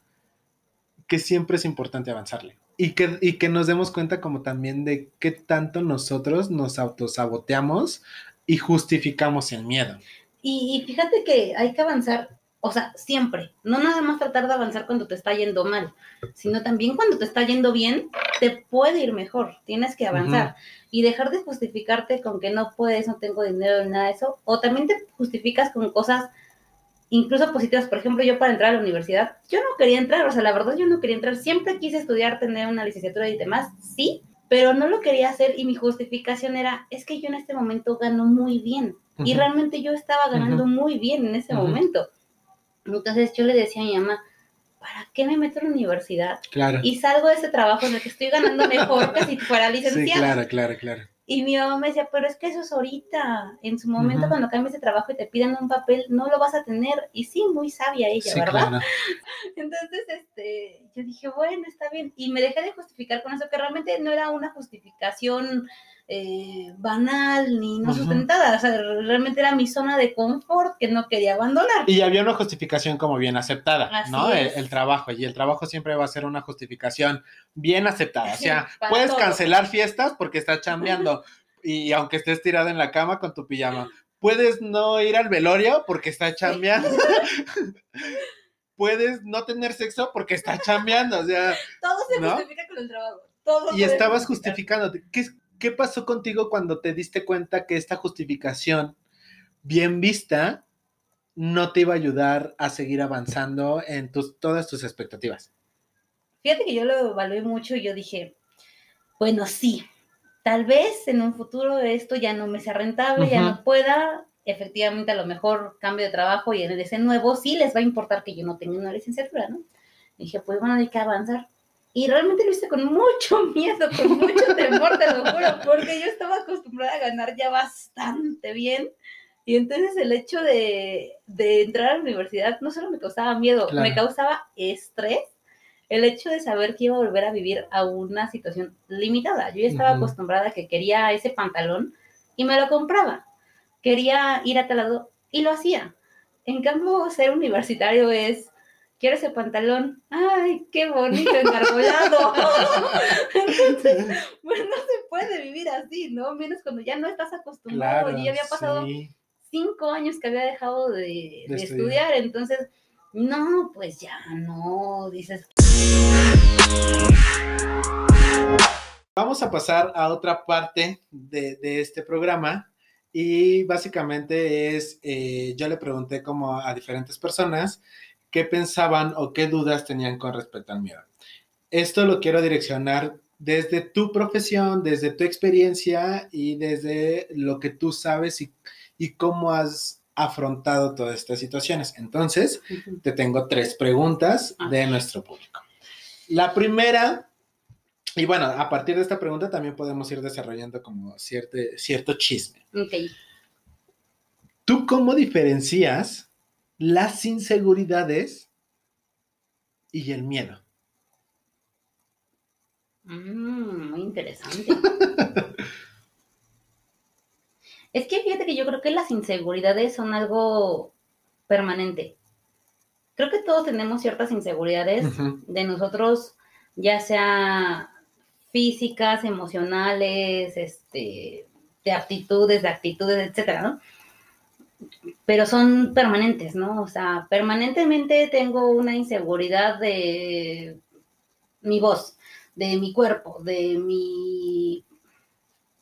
que siempre es importante avanzarle. Y que, y que nos demos cuenta como también de qué tanto nosotros nos autosaboteamos y justificamos el miedo. Y, y fíjate que hay que avanzar o sea, siempre, no nada más tratar de avanzar cuando te está yendo mal, sino también cuando te está yendo bien, te puede ir mejor, tienes que avanzar. Y dejar de justificarte con que no puedes, no tengo dinero, nada de eso, o también te justificas con cosas incluso positivas, por ejemplo, yo para entrar a la universidad, yo no quería entrar, o sea, la verdad yo no quería entrar, siempre quise estudiar, tener una licenciatura y demás, sí, pero no lo quería hacer y mi justificación era, es que yo en este momento gano muy bien. Y realmente yo estaba ganando muy bien en ese momento. Entonces yo le decía a mi mamá, ¿para qué me meto en la universidad? Claro. Y salgo de ese trabajo en el que estoy ganando mejor que si fuera licenciada. Sí, claro, claro, claro. Y mi mamá me decía, pero es que eso es ahorita. En su momento, cuando cambies de trabajo y te pidan un papel, no lo vas a tener. Y sí, muy sabia ella, ¿verdad? Entonces, este, yo dije, bueno, está bien. Y me dejé de justificar con eso, que realmente no era una justificación eh, banal ni no sustentada. O sea, realmente era mi zona de confort que no quería abandonar. Y había una justificación como bien aceptada, ¿no? El, trabajo. Y el trabajo siempre va a ser una justificación bien aceptada. O sea, puedes cancelar fiestas porque estás chambeando. y aunque estés tirada en la cama con tu pijama. Puedes no ir al velorio porque estás chambeando. puedes no tener sexo porque estás chambeando, o sea... Todo se justifica con el trabajo. Todo y estabas justificando. ¿Qué, ¿Qué pasó contigo cuando te diste cuenta que esta justificación bien vista no te iba a ayudar a seguir avanzando en tus, todas tus expectativas? Fíjate que yo lo evalué mucho y yo dije, bueno, sí, tal vez en un futuro esto ya no me sea rentable, ya no pueda, efectivamente a lo mejor cambio de trabajo y en ese nuevo sí les va a importar que yo no tenga una licenciatura, ¿no? dije, pues bueno, hay que avanzar. Y realmente lo hice con mucho miedo, con mucho temor, te lo juro, porque yo estaba acostumbrada a ganar ya bastante bien. Y entonces el hecho de, entrar a la universidad no solo me causaba miedo, me causaba estrés el hecho de saber que iba a volver a vivir a una situación limitada. Yo ya estaba acostumbrada a que quería ese pantalón y me lo compraba. Quería ir a tal lado y lo hacía. En cambio, ser universitario es quiero ese pantalón, ay, qué bonito, encarbolado. Entonces, pues no se puede vivir así, ¿no? Menos cuando ya no estás acostumbrado y ya había pasado cinco años que había dejado de, estudiar. entonces, no, pues ya no, dices. Vamos a pasar a otra parte de, de este programa y básicamente es, eh, yo le pregunté como a diferentes personas qué pensaban o qué dudas tenían con respecto al miedo. Esto lo quiero direccionar desde tu profesión, desde tu experiencia y desde lo que tú sabes y, y cómo has afrontado todas estas situaciones. Entonces, te tengo tres preguntas de nuestro público. La primera, y bueno, a partir de esta pregunta también podemos ir desarrollando como cierto, cierto chisme. Ok. ¿Tú cómo diferencias las inseguridades y el miedo? Mm, muy interesante. es que fíjate que yo creo que las inseguridades son algo permanente. Creo que todos tenemos ciertas inseguridades de nosotros, ya sea físicas, emocionales, este, de aptitudes, de actitudes, etcétera, ¿no? Pero son permanentes, ¿no? O sea, permanentemente tengo una inseguridad de mi voz, de mi cuerpo, de mi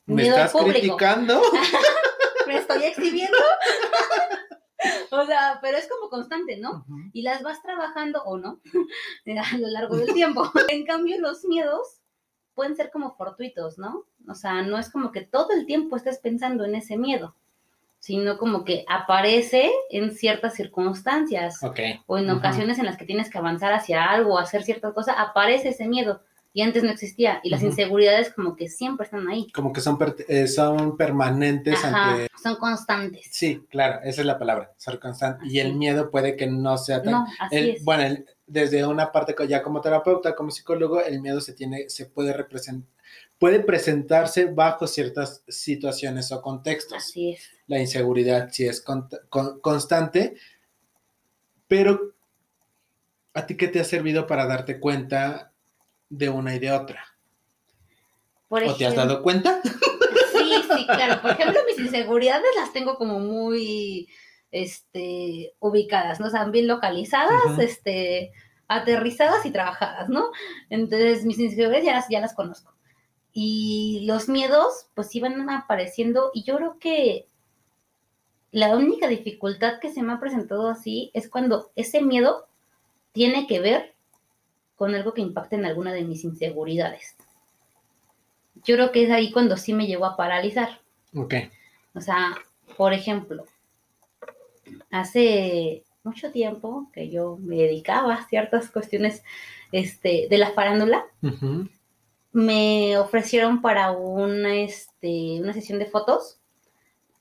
¿Me miedo al público. criticando? Me estoy exhibiendo. o sea, pero es como constante, ¿no? Y las vas trabajando o no a lo largo del tiempo. En cambio, los miedos pueden ser como fortuitos, ¿no? O sea, no es como que todo el tiempo estés pensando en ese miedo, sino como que aparece en ciertas circunstancias Ok. o en ocasiones en las que tienes que avanzar hacia algo o hacer cierta cosa, aparece ese miedo y antes no existía y las Ujú. inseguridades como que siempre están ahí. Como que son, per- eh, son permanentes Ajá, ante... son constantes. Sí, claro, esa es la palabra, ser constante. Y el Así. miedo puede que no sea tan... No, así el- es. Bueno, el- desde una parte ya como terapeuta, como psicólogo, el miedo se tiene, se puede representar, puede presentarse bajo ciertas situaciones o contextos. Así es. La inseguridad sí es con- con- constante, pero ¿a ti qué te ha servido para darte cuenta de una y de otra? Por ¿O te has dado cuenta? Sí, sí, claro. Por ejemplo, mis inseguridades las tengo como muy este, ubicadas, ¿no? O sea, bien localizadas, este, aterrizadas y trabajadas, ¿no? Entonces, mis inseguridades ya las, ya las conozco. Y los miedos, pues iban apareciendo, y yo creo que la única dificultad que se me ha presentado así es cuando ese miedo tiene que ver con algo que impacte en alguna de mis inseguridades. Yo creo que es ahí cuando sí me llegó a paralizar. Ok. O sea, por ejemplo, hace mucho tiempo que yo me dedicaba a ciertas cuestiones este, de la farándula, Ujú. Me ofrecieron para una, este, una sesión de fotos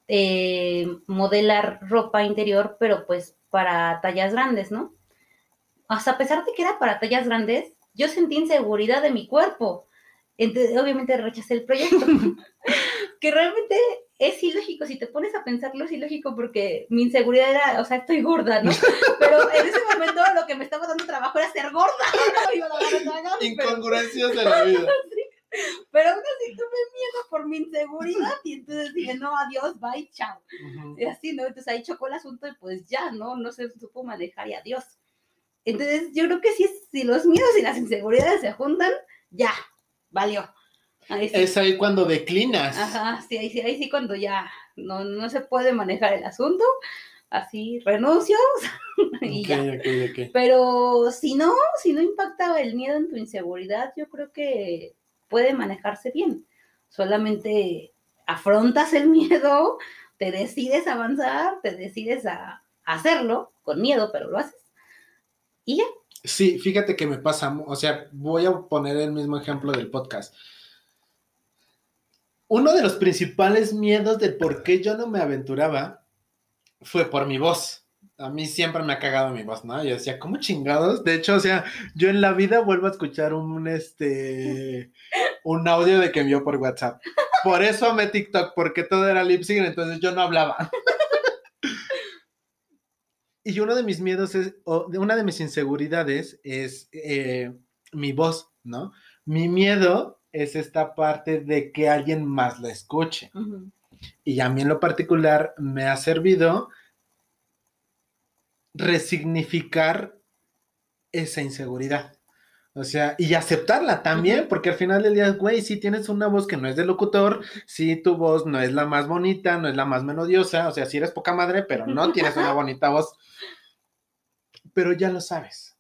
eh, modelar ropa interior, pero pues para tallas grandes, ¿no? Hasta a pesar de que era para tallas grandes, yo sentí inseguridad de mi cuerpo. Entonces, obviamente rechacé el proyecto. que realmente es ilógico, si te pones a pensarlo, es ilógico porque mi inseguridad era, o sea, estoy gorda, ¿no? Pero en ese momento lo que me estaba dando trabajo era ser gorda. Barra tragada, pero- Incongruencias de la vida. pero aún así tuve miedo por mi inseguridad y entonces dije, no, adiós, bye, chao. Y así, ¿no? Entonces ahí chocó el asunto y pues ya, ¿no? No se supo manejar y adiós. Entonces yo creo que si, si los miedos y las inseguridades se juntan, ya, valió. Ahí sí. Es ahí cuando declinas. Ajá, sí, ahí sí, ahí sí cuando ya no, no se puede manejar el asunto, así renuncio y Ok, ya. ok, ok. Pero si no, si no impacta el miedo en tu inseguridad, yo creo que puede manejarse bien. Solamente afrontas el miedo, te decides avanzar, te decides a hacerlo con miedo, pero lo haces. Y ya. Sí, fíjate que me pasa, o sea, voy a poner el mismo ejemplo del podcast. Uno de los principales miedos del por qué yo no me aventuraba fue por mi voz. A mí siempre me ha cagado mi voz, ¿no? Yo decía, ¿cómo chingados? De hecho, o sea, yo en la vida vuelvo a escuchar un, este, un audio de que envió por WhatsApp. Por eso amé TikTok, porque todo era lip entonces yo no hablaba. Y uno de mis miedos es, o una de mis inseguridades es eh, mi voz, ¿no? Mi miedo es esta parte de que alguien más la escuche. Y a mí en lo particular me ha servido resignificar esa inseguridad. O sea, y aceptarla también, porque al final del día, güey, si tienes una voz que no es de locutor, si tu voz no es la más bonita, no es la más melodiosa, o sea, si eres poca madre, pero no tienes una bonita voz, pero ya lo sabes.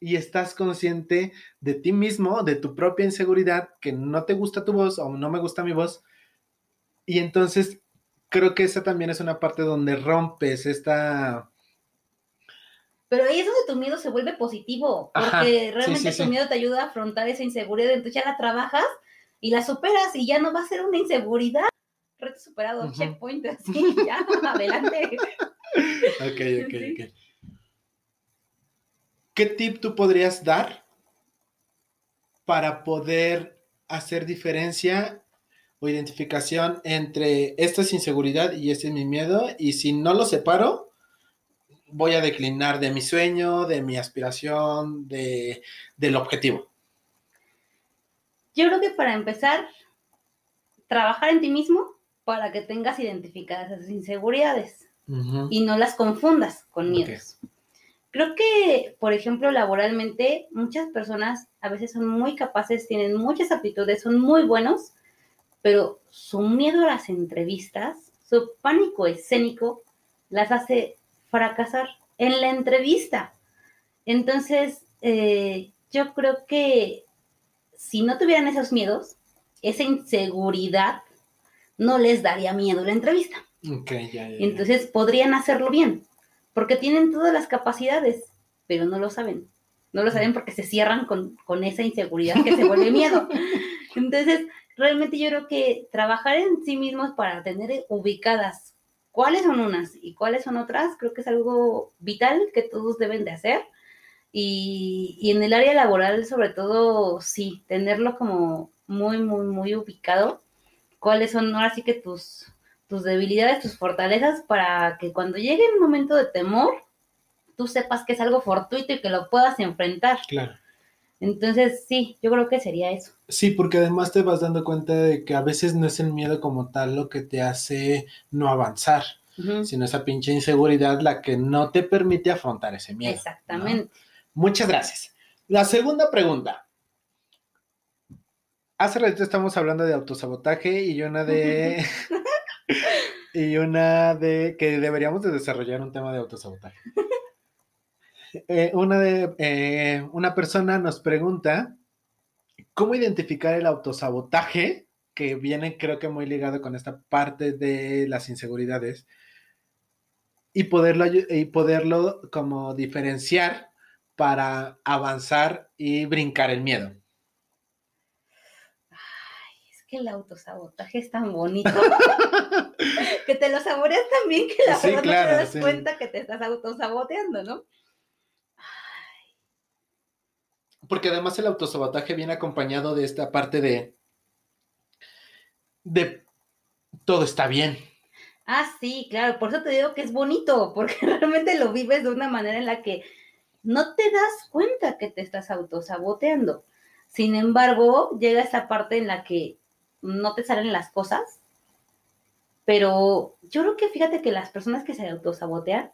Y estás consciente de ti mismo, de tu propia inseguridad, que no te gusta tu voz o no me gusta mi voz. Y entonces creo que esa también es una parte donde rompes esta pero ahí es donde tu miedo se vuelve positivo, porque realmente tu miedo te ayuda a afrontar esa inseguridad, entonces ya la trabajas y la superas y ya no va a ser una inseguridad. Reto superado, checkpoint, así, ya, adelante. Ok, ok, ok. ¿Qué tip tú podrías dar para poder hacer diferencia o identificación entre esta es inseguridad y este es mi miedo? Y si no lo separo, voy a declinar de mi sueño, de mi aspiración, de, del objetivo? Yo creo que para empezar, trabajar en ti mismo para que tengas identificadas esas inseguridades y no las confundas con miedos. Creo que, por ejemplo, laboralmente, muchas personas a veces son muy capaces, tienen muchas aptitudes, son muy buenos, pero su miedo a las entrevistas, su pánico escénico, las hace fracasar en la entrevista. Entonces, eh, yo creo que si no tuvieran esos miedos, esa inseguridad no les daría miedo la entrevista. Entonces podrían hacerlo bien, porque tienen todas las capacidades, pero no lo saben. No lo saben porque se cierran con, con esa inseguridad que se vuelve miedo. Entonces, realmente yo creo que trabajar en sí mismos para tener ubicadas cuáles son unas y cuáles son otras, creo que es algo vital que todos deben de hacer. Y, en el área laboral, sobre todo, sí, tenerlo como muy, muy, muy ubicado. ¿Cuáles son ahora sí que tus, tus debilidades, tus fortalezas, para que cuando llegue el momento de temor, tú sepas que es algo fortuito y que lo puedas enfrentar? Claro. Entonces, sí, yo creo que sería eso. Sí, porque además te vas dando cuenta de que a veces no es el miedo como tal lo que te hace no avanzar, sino esa pinche inseguridad la que no te permite afrontar ese miedo. Exactamente. Muchas gracias. La segunda pregunta. Hace ratito estamos hablando de autosabotaje y una de... y una de que deberíamos de desarrollar un tema de autosabotaje. Eh, una, de, eh, una persona nos pregunta cómo identificar el autosabotaje, que viene creo que muy ligado con esta parte de las inseguridades, y poderlo, y poderlo como diferenciar para avanzar y brincar el miedo. Que el autosabotaje es tan bonito. que te lo saboreas también que la verdad no te das cuenta que te estás autosaboteando, ¿no? Porque además el autosabotaje viene acompañado de esta parte de. de todo está bien. Ah, sí, claro, por eso te digo que es bonito, porque realmente lo vives de una manera en la que no te das cuenta que te estás autosaboteando. Sin embargo, llega esa parte en la que no te salen las cosas, pero yo creo que fíjate que las personas que se autosabotean,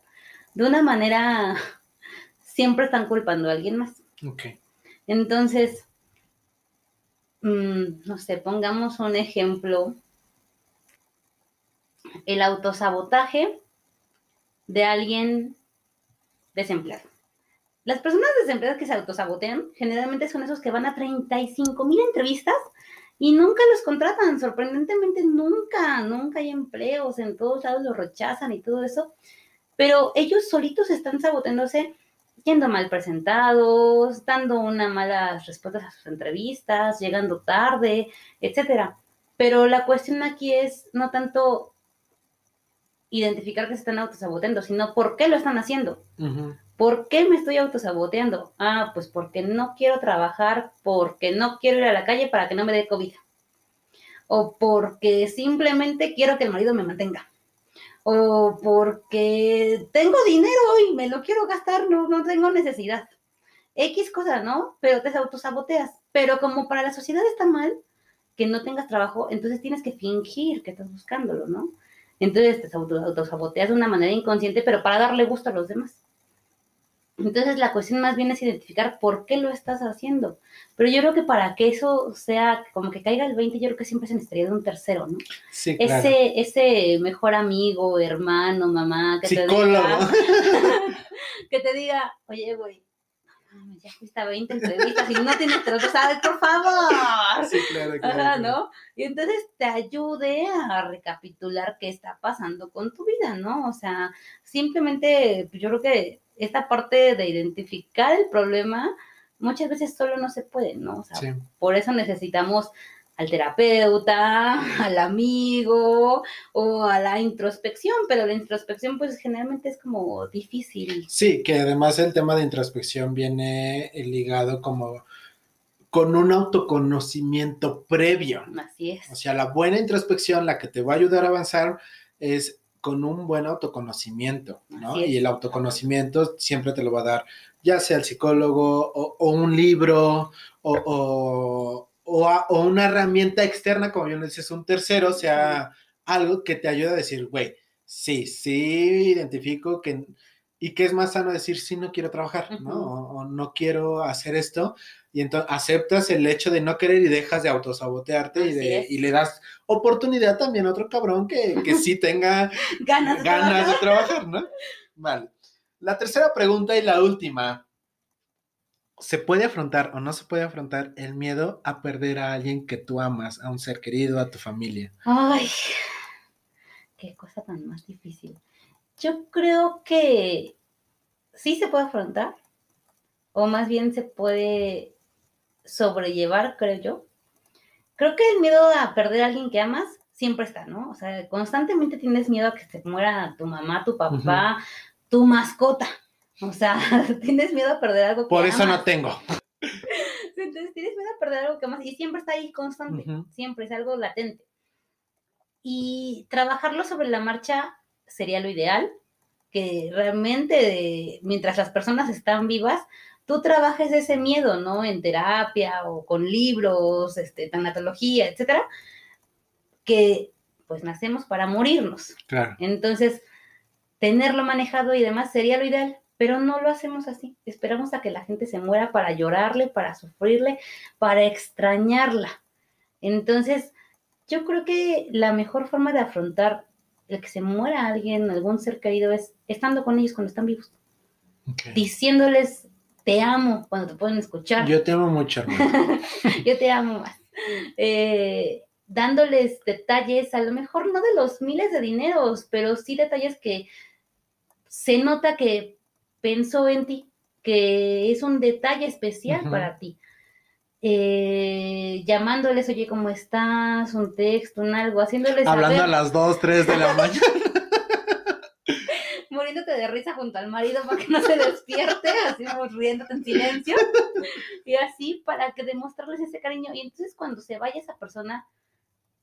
de una manera, siempre están culpando a alguien más. Ok. Entonces, mm, no sé, pongamos un ejemplo. El autosabotaje de alguien desempleado. Las personas desempleadas que se autosabotean generalmente son esos que van a 35 mil entrevistas y nunca los contratan. Sorprendentemente, nunca, nunca hay empleos, en todos lados los rechazan y todo eso. Pero ellos solitos están saboteándose yendo mal presentados, dando una malas respuestas a sus entrevistas, llegando tarde, etcétera. Pero la cuestión aquí es no tanto identificar que se están autosaboteando, sino por qué lo están haciendo. ¿Por qué me estoy autosaboteando? Ah, pues porque no quiero trabajar, porque no quiero ir a la calle para que no me dé COVID. O porque simplemente quiero que el marido me mantenga o porque tengo dinero y me lo quiero gastar, no, no tengo necesidad. X cosa, ¿no? Pero te autosaboteas. Pero como para la sociedad está mal que no tengas trabajo, entonces tienes que fingir que estás buscándolo, ¿no? Entonces te autosaboteas de una manera inconsciente, pero para darle gusto a los demás. Entonces la cuestión más bien es identificar por qué lo estás haciendo. Pero yo creo que para que eso sea como que caiga el 20, yo creo que siempre se necesitaría de un tercero, ¿no? Sí, claro. Ese, ese mejor amigo, hermano, mamá, que Psicólogo. te diga, que te diga, oye, güey, ya fuiste a 20 entrevistas y no tienes trato, ¿sabes? Por favor. Sí, claro, claro. Ajá. ¿no? Y entonces te ayude a recapitular qué está pasando con tu vida, ¿no? O sea, simplemente pues, yo creo que esta parte de identificar el problema muchas veces solo no se puede, ¿no? O sea, Sí. por eso necesitamos al terapeuta, al amigo o a la introspección, pero la introspección pues generalmente es como difícil. Sí, que además el tema de introspección viene ligado como con un autoconocimiento previo. Así es. O sea, la buena introspección, la que te va a ayudar a avanzar, es con un buen autoconocimiento, ¿no? Y el autoconocimiento siempre te lo va a dar, ya sea el psicólogo o, o un libro o, o- o a- o una herramienta externa, como yo le dices, un tercero, sea algo que te ayude a decir, güey, sí, sí, identifico que... Y que es más sano decir, sí, no quiero trabajar, ¿no? O, o no quiero hacer esto. Y entonces aceptas el hecho de no querer y dejas de autosabotearte y, de, y le das oportunidad también a otro cabrón que, que sí tenga Ganas de ganas de trabajar. trabajar, ¿no? Vale. La tercera pregunta y la última. ¿Se puede afrontar o no se puede afrontar el miedo a perder a alguien que tú amas, a un ser querido, a tu familia? Ay, qué cosa tan más difícil. Yo creo que sí se puede afrontar, o más bien se puede sobrellevar, creo yo. Creo que el miedo a perder a alguien que amas siempre está, ¿no? O sea, constantemente tienes miedo a que se muera tu mamá, tu papá, tu mascota. O sea, tienes miedo a perder algo que Por eso no amas. tengo. Entonces tienes miedo a perder algo que amas y siempre está ahí constante, Ujú. siempre es algo latente. Y trabajarlo sobre la marcha sería lo ideal, que realmente mientras las personas están vivas, tú trabajes ese miedo, ¿no? En terapia o con libros, este, tanatología, etcétera, que pues nacemos para morirnos. Claro. Entonces, tenerlo manejado y demás sería lo ideal, pero no lo hacemos así. Esperamos a que la gente se muera para llorarle, para sufrirle, para extrañarla. Entonces, yo creo que la mejor forma de afrontar el que se muera alguien, algún ser querido, es estando con ellos cuando están vivos, diciéndoles te amo cuando te pueden escuchar. Yo te amo mucho. Yo te amo más. Eh, dándoles detalles, a lo mejor no de los miles de dineros, pero sí detalles que se nota que pensó en ti, que es un detalle especial para ti. Eh, llamándoles, oye, ¿cómo estás? Un texto, un algo, haciéndoles Hablando a las 2, 3 de la mañana. muriéndote de risa junto al marido para que no se despierte, así riéndote en silencio, y así para que demostrarles ese cariño. Y entonces cuando se vaya esa persona,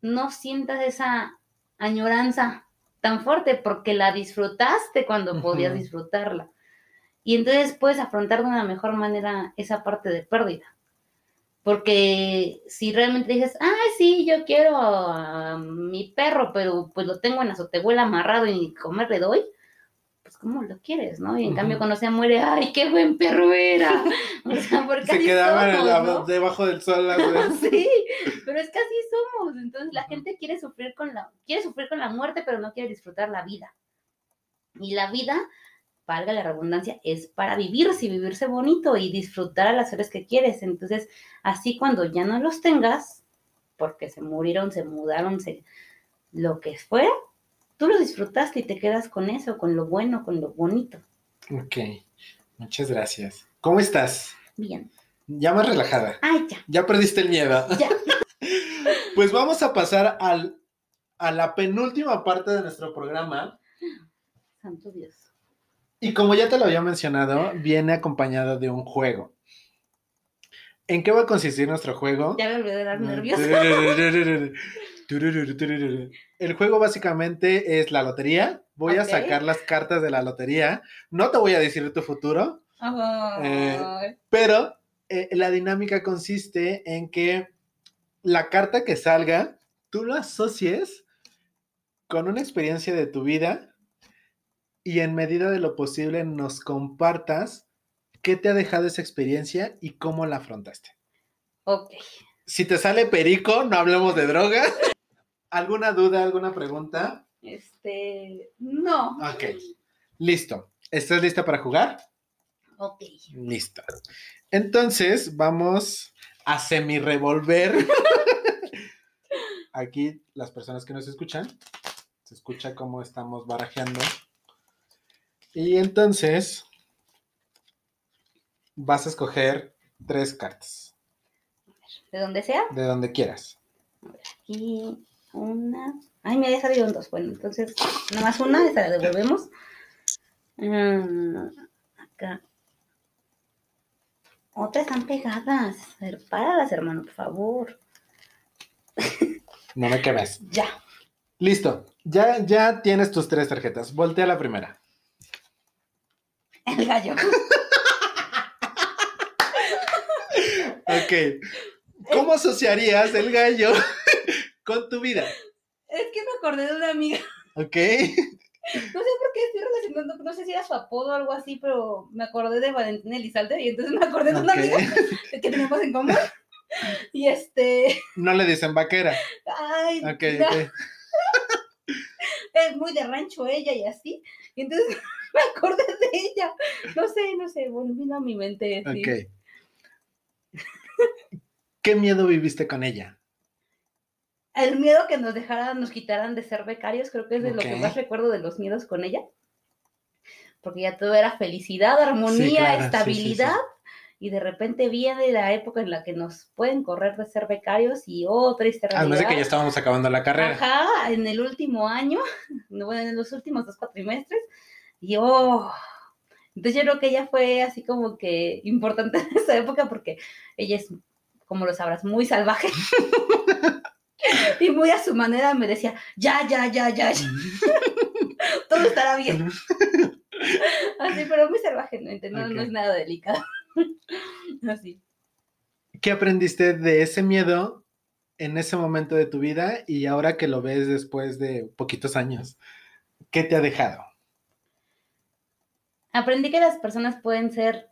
no sientas esa añoranza tan fuerte porque la disfrutaste cuando podías disfrutarla. Y entonces puedes afrontar de una mejor manera esa parte de pérdida. Porque si realmente dices, ay, sí, yo quiero a mi perro, pero pues lo tengo en la azotehuela amarrado y ni comer le doy, pues ¿cómo lo quieres, no? Y en Ujú. cambio cuando se muere, ay, qué buen perro era. O sea, porque Se quedaban ¿no? debajo del sol. Sí, pero es que así somos. Entonces la gente quiere sufrir con la, quiere sufrir con la muerte, pero no quiere disfrutar la vida. Y la vida, valga la redundancia, es para vivirse y vivirse bonito y disfrutar a las seres que quieres. Entonces, así cuando ya no los tengas, porque se murieron, se mudaron, se, lo que fuera, tú lo disfrutaste y te quedas con eso, con lo bueno, con lo bonito. Ok, muchas gracias. ¿Cómo estás? Bien. Ya más relajada. Ay, ya, Ya perdiste el miedo. ya. Pues vamos a pasar al, a la penúltima parte de nuestro programa. Santo Dios. Y como ya te lo había mencionado, viene acompañado de un juego. ¿En qué va a consistir nuestro juego? Ya me olvidé de dar nerviosa. El juego básicamente es la lotería. Voy a sacar las cartas de la lotería. No te voy a decir tu futuro, Ay. pero eh, la dinámica consiste en que la carta que salga, tú lo asocies con una experiencia de tu vida y en medida de lo posible nos compartas ¿Qué te ha dejado esa experiencia y cómo la afrontaste? Ok. Si te sale perico, no hablemos de droga. ¿Alguna duda, alguna pregunta? Este, no. Ok. Listo. ¿Estás lista para jugar? Ok. Listo. Entonces, vamos a semi-revolver. Aquí, las personas que nos escuchan, se escucha cómo estamos barajeando. Y entonces, vas a escoger tres cartas, De donde sea. de donde quieras. Aquí una. Ay, me había salido dos. Bueno, entonces, nada más una, esa la devolvemos. Mm, acá. Otras están pegadas. A ver, páralas, hermano, por favor. No me quemes. Ya. Listo. Ya, ya tienes tus tres tarjetas. Voltea la primera. El gallo. Ok. ¿Cómo asociarías el gallo con tu vida? Es que me acordé de una amiga. Ok. No sé por qué estoy relacionando, no sé si era su apodo o algo así, pero me acordé de Valentina Elizalde y entonces me acordé de una amiga que tenemos en común. Y este, No le dicen vaquera. ay, no, ok. es muy de rancho ella y así. Y entonces me acordé de ella. No sé, no sé, bueno, vino a mi mente. sí. Ok. ¿Qué miedo viviste con ella? El miedo que nos dejaran, nos quitaran de ser becarios, creo que es de lo que más recuerdo de los miedos con ella. Porque ya todo era felicidad, armonía, Sí, claro, estabilidad. sí. Y de repente viene la época en la que nos pueden correr de ser becarios y oh, triste realidad. Además de que ya estábamos acabando la carrera. Ajá, en el último año, no, bueno, en los últimos dos cuatrimestres. Y oh, entonces yo creo que ella fue así como que importante en esa época porque ella es, como lo sabrás, muy salvaje. y muy a su manera me decía, ya, ya, ya, ya, ya, todo estará bien. Así, pero muy salvajemente, no, no es nada delicado. Así. ¿Qué aprendiste de ese miedo en ese momento de tu vida y ahora que lo ves después de poquitos años? ¿Qué te ha dejado? Aprendí que las personas pueden ser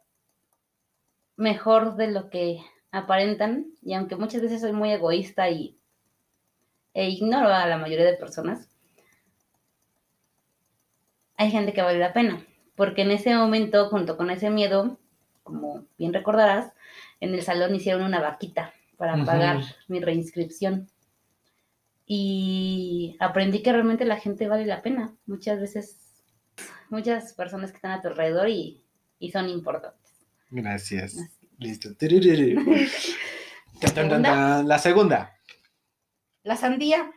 mejor de lo que aparentan y aunque muchas veces soy muy egoísta y e ignoro a la mayoría de personas, hay gente que vale la pena, porque en ese momento, junto con ese miedo, como bien recordarás, en el salón hicieron una vaquita para pagar mi reinscripción. Y aprendí que realmente la gente vale la pena. Muchas veces, muchas personas que están a tu alrededor y, y son importantes. Gracias. Así. Listo. La segunda. La sandía.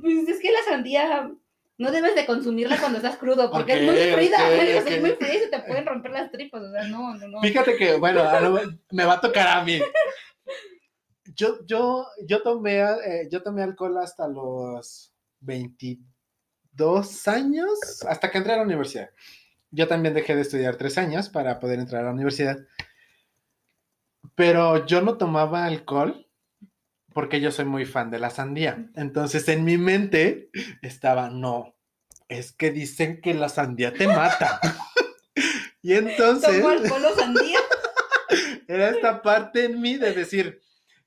Pues es que la sandía no debes de consumirla cuando estás crudo, porque es muy ok, es muy fría y se te pueden romper las tripas, o sea, no, no, no. Fíjate que, bueno, me va a tocar a mí. Yo, yo, yo tomé, eh, yo tomé alcohol hasta los 22 años, hasta que entré a la universidad. Yo también dejé de estudiar tres años para poder entrar a la universidad. Pero yo no tomaba alcohol porque yo soy muy fan de la sandía. Entonces en mi mente estaba, no, es que dicen que la sandía te mata. y entonces Tomo alcohol o sandía. era esta parte en mí de decir,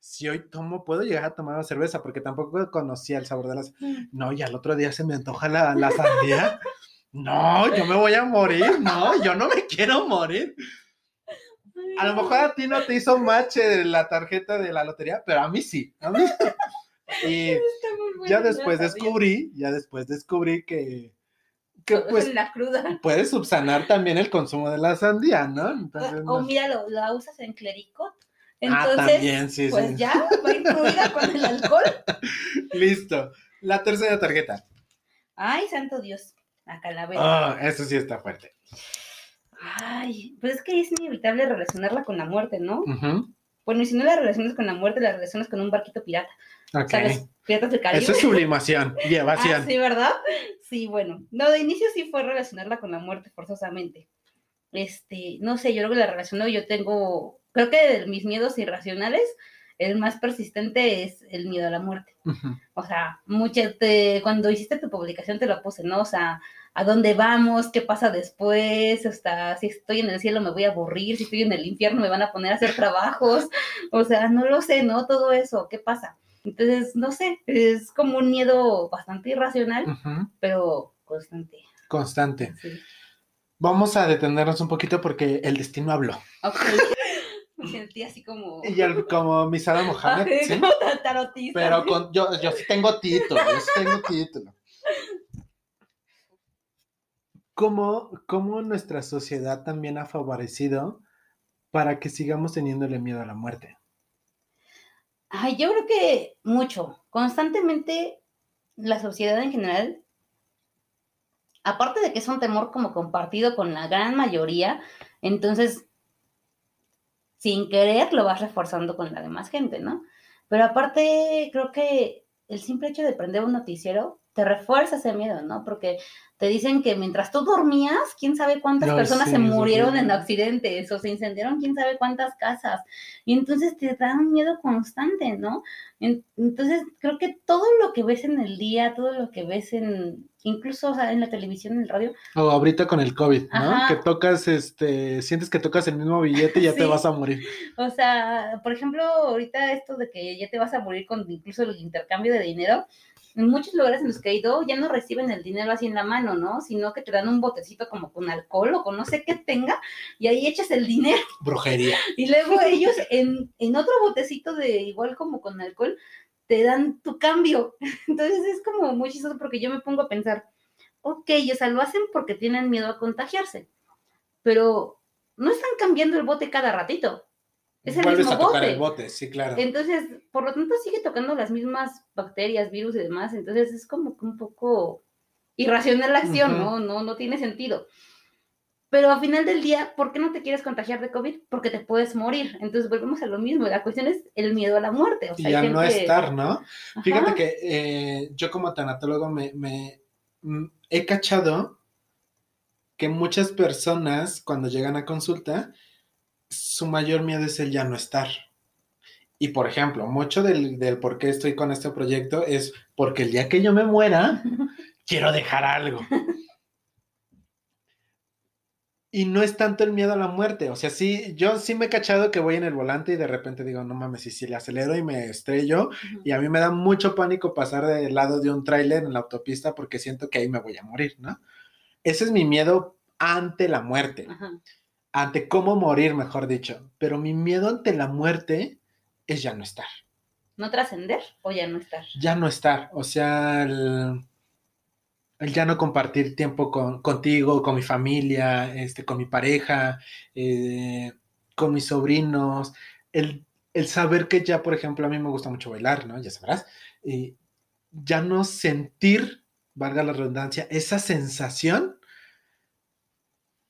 si hoy tomo, puedo llegar a tomar una cerveza, porque tampoco conocía el sabor de las... No, y al otro día se me antoja la, la sandía. No, yo me voy a morir, no, yo no me quiero morir. A lo mejor a ti no te hizo match la tarjeta de la lotería, pero a mí sí. a mí- Y ya después descubrí, ya después descubrí que, que pues en la cruda. puedes subsanar también el consumo de la sandía, ¿no? Entonces, O no. mira, lo, la usas en clericot. Ah, Entonces, también, sí, pues sí. ya va incluida con el alcohol. Listo. La tercera tarjeta. Ay, santo Dios. La calavera. Ah, eso sí está fuerte. Ay, pues es que es inevitable relacionarla con la muerte, ¿no? Bueno, y si no la relacionas con la muerte, la relacionas con un barquito pirata. Ok. ¿Sabes? Piratas del Caribe. Eso es sublimación y Ah, evasión. sí, ¿verdad? Sí, bueno. No, de inicio sí fue relacionarla con la muerte forzosamente. Este, no sé, yo creo que la relaciono, yo tengo, creo que de mis miedos irracionales, el más persistente es el miedo a la muerte. O sea, mucha, te- cuando hiciste tu publicación te lo puse, ¿no? O sea, a dónde vamos, qué pasa después, hasta si estoy en el cielo me voy a aburrir, si estoy en el infierno me van a poner a hacer trabajos, o sea, no lo sé, ¿no? Todo eso, ¿qué pasa? Entonces, no sé, es como un miedo bastante irracional, pero constante. Constante. Sí. Vamos a detenernos un poquito porque el destino habló. Ok. Me sentí así como... Y el- como Misada Mohamed, Ay, ¿sí? como tan tarotista. Pero con, yo, yo sí tengo título, yo sí tengo título. ¿Cómo, ¿Cómo nuestra sociedad también ha favorecido para que sigamos teniéndole miedo a la muerte? Ay, yo creo que mucho. Constantemente la sociedad en general, aparte de que es un temor como compartido con la gran mayoría, entonces sin querer lo vas reforzando con la demás gente, ¿no? Pero aparte creo que el simple hecho de prender un noticiero te refuerza ese miedo, ¿no? Porque te dicen que mientras tú dormías, quién sabe cuántas personas sí, se murieron en horrible. accidentes o se incendiaron quién sabe cuántas casas. Y entonces te da un miedo constante, ¿no? En- Entonces creo que todo lo que ves en el día, todo lo que ves en, incluso o sea, en la televisión, en el radio, O ahorita con el COVID, ¿no? Que tocas, este, sientes que tocas el mismo billete y ya te vas a morir. o sea, por ejemplo, ahorita esto de que ya te vas a morir con incluso el intercambio de dinero, en muchos lugares en los que he ido ya no reciben el dinero así en la mano, ¿no? Sino que te dan un botecito como con alcohol o con no sé qué tenga y ahí echas el dinero. Brujería. Y luego ellos en, en otro botecito de igual como con alcohol te dan tu cambio. Entonces es como muy chistoso porque yo me pongo a pensar, ok, o sea, lo hacen porque tienen miedo a contagiarse, pero no están cambiando el bote cada ratito. Es el mismo a tocar bote. el bote, sí, claro. Entonces, por lo tanto, sigue tocando las mismas bacterias, virus y demás. Entonces es como que un poco irracional la acción. ¿no? ¿no? No tiene sentido. Pero al final del día, ¿por qué no te quieres contagiar de COVID? Porque te puedes morir. Entonces volvemos a lo mismo. La cuestión es el miedo a la muerte. O Y sea, ya hay no estar, ¿no? Ajá. Fíjate que eh, yo como tanatólogo me, me- mm, he cachado que muchas personas cuando llegan a consulta, su mayor miedo es el ya no estar. Y por ejemplo, mucho del, del por qué estoy con este proyecto es porque el día que yo me muera, quiero dejar algo. Y no es tanto el miedo a la muerte. O sea, sí, yo sí me he cachado que voy en el volante y de repente digo, no mames, y si le acelero y me estrello, y a mí me da mucho pánico pasar del lado de un tráiler en la autopista porque siento que ahí me voy a morir, ¿no? Ese es mi miedo ante la muerte, ante cómo morir, mejor dicho. Pero mi miedo ante la muerte es ya no estar, ¿No trascender o ya no estar? ya no estar. O sea, el, el ya no compartir tiempo con, contigo, con mi familia, este, con mi pareja, eh, con mis sobrinos, el, el saber que ya, por ejemplo, a mí me gusta mucho bailar, ¿no? Ya sabrás. y ya no sentir, valga la redundancia, esa sensación,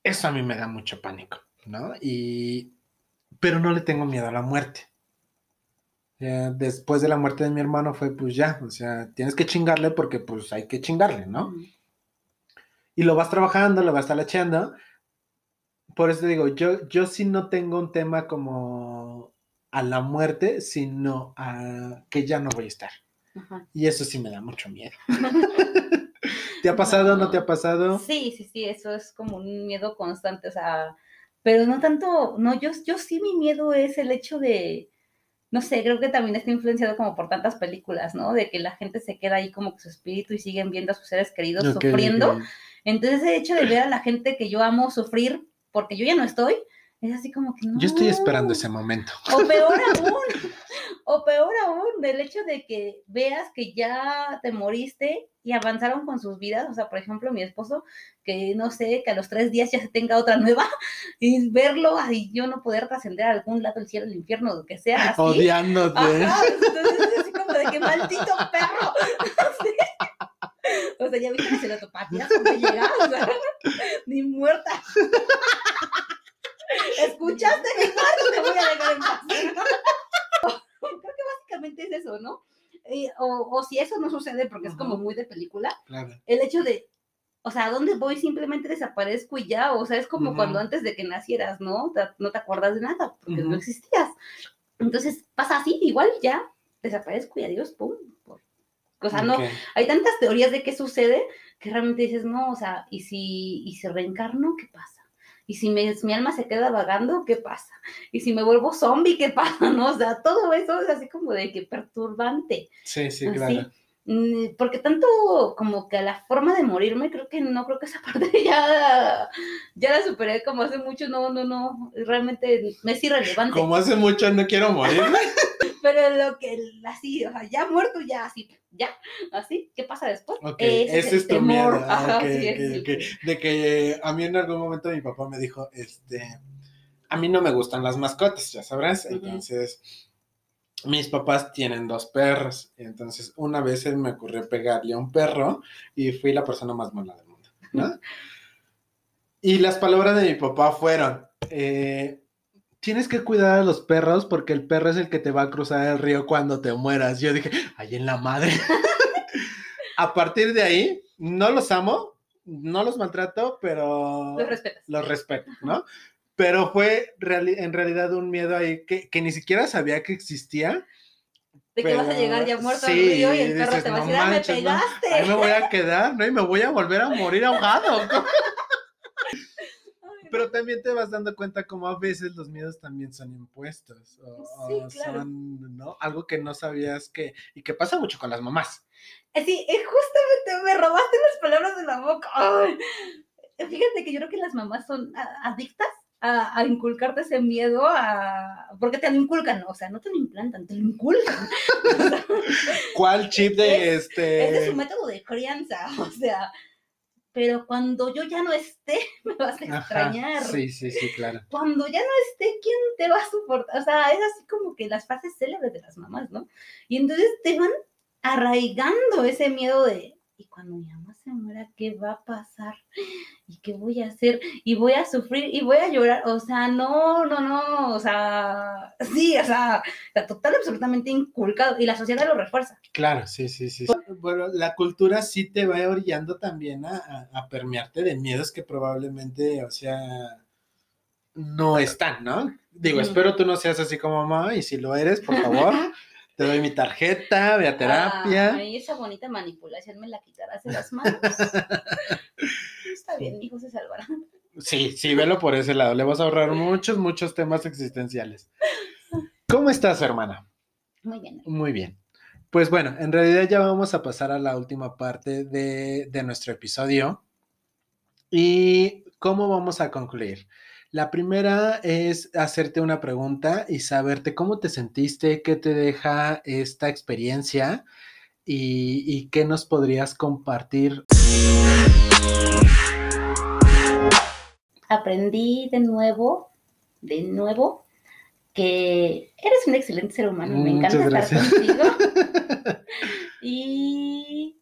eso a mí me da mucho pánico, ¿no? Y, pero no le tengo miedo a la muerte. Después de la muerte de mi hermano fue, pues ya, o sea, tienes que chingarle porque pues hay que chingarle, ¿no? Y lo vas trabajando, lo vas talacheando. Por eso te digo, yo, yo sí no tengo un tema como a la muerte, sino a que ya no voy a estar. Y eso sí me da mucho miedo. ¿Te ha pasado? ¿No te ha pasado? Sí, sí, sí, eso es como un miedo constante, o sea, pero no tanto, no, yo, yo sí mi miedo es el hecho de, no sé, creo que también está influenciado como por tantas películas, ¿no? De que la gente se queda ahí como que su espíritu y siguen viendo a sus seres queridos sufriendo. Entonces, el hecho de ver a la gente que yo amo sufrir porque yo ya no estoy, es así como que no. Yo estoy esperando ese momento. O peor aún, o peor aún, del hecho de que veas que ya te moriste y avanzaron con sus vidas. O sea, por ejemplo, mi esposo, que no sé, que a los tres días ya se tenga otra nueva, y verlo y yo no poder trascender a algún lado, el cielo, el infierno, lo que sea. Así. Odiándote. Ajá, entonces es así como de que maldito perro. O sea, ya viste que se la topatía donde llega, o sea, ni muerta. ¿Escuchaste mi cuarto? Te voy a dejar en paz. Creo que básicamente es eso, ¿no? Eh, o, o si eso no sucede, porque es como muy de película, Claro. el hecho de, o sea, ¿a dónde voy? Simplemente desaparezco y ya, o sea, es como cuando antes de que nacieras, ¿no? Te- no te acuerdas de nada, porque no existías. Entonces pasa así, igual ya, desaparezco y adiós, pum. por- O sea, no, hay tantas teorías de qué sucede que realmente dices, no, o sea, ¿y si, y si reencarno, qué pasa? ¿Y si me- mi alma se queda vagando, qué pasa? ¿Y si me vuelvo zombie, qué pasa? ¿No? O sea, todo eso es así como de que perturbante. Sí, sí, Así. claro. Mm, Porque tanto como que a la forma de morirme, creo que no, creo que esa parte ya, ya la superé como hace mucho, no, no, no, realmente me es irrelevante. Como hace mucho no quiero morirme. Pero lo que, así, o sea, ya muerto, ya así, ya, así, ¿qué pasa después? Ok, Ese ese es tu miedo. Ah, Ajá, sí, De que a mí en algún momento mi papá me dijo, este, a mí no me gustan las mascotas, ya sabrás. Entonces, mis papás tienen dos perros. Entonces, una vez se me ocurrió pegarle a un perro y fui la persona más mala del mundo, ¿no? Y las palabras de mi papá fueron, eh, tienes que cuidar a los perros porque el perro es el que te va a cruzar el río cuando te mueras. Yo dije, ay, en la madre. a partir de ahí, no los amo, no los maltrato, pero Los respetas. los respeto, ¿no? Pero fue reali- en realidad un miedo ahí que, que ni siquiera sabía que existía. De que vas a pero llegar ya muerto al sí, río y el perro dices, te va a "No decir, ah, me manches, no". pegaste. Ahí me voy a quedar, ¿no? Y me voy a volver a morir ahogado. Pero también te vas dando cuenta como a veces los miedos también son impuestos. O, Sí, o claro. son, ¿no? Algo que no sabías que. Y que pasa mucho con las mamás. Eh, Sí, eh, justamente me robaste las palabras de la boca. Ay. Fíjate que yo creo que las mamás son adictas a, a inculcarte ese miedo, a... porque te lo inculcan, o sea, no te lo implantan, te lo inculcan. ¿Cuál chip de Es este? de su método de crianza, o sea, pero cuando yo ya no esté, me vas a Ajá, extrañar. Sí, sí, sí, claro. Cuando ya no esté, ¿quién te va a soportar? O sea, es así como que las frases célebres de las mamás, ¿no? Y entonces te van arraigando ese miedo de, ¿y cuando mi mamá se muera, qué va a pasar? ¿Y qué voy a hacer? Y voy a sufrir y voy a llorar. O sea, no, no, no, o sea, sí, o sea, está total, absolutamente inculcado. Y la sociedad lo refuerza. Claro, sí, sí, sí. Bueno, la cultura sí te va orillando también a, a- a permearte de miedos que probablemente, o sea, no están, ¿no? Digo, espero tú no seas así como mamá, y si lo eres, por favor, te doy mi tarjeta, ve a terapia. Ay, esa bonita manipulación me la quitarás de las manos. Está bien, mi hijo se salvará. Sí, sí, velo por ese lado. Le vas a ahorrar muchos, muchos temas existenciales. ¿Cómo estás, hermana? Muy bien. Muy bien. Pues bueno, en realidad ya vamos a pasar a la última parte de, de nuestro episodio. ¿Y cómo vamos a concluir? La primera es hacerte una pregunta y saberte cómo te sentiste, qué te deja esta experiencia y, y qué nos podrías compartir. Aprendí de nuevo, de nuevo, que eres un excelente ser humano. Me Muchas encanta estar contigo. y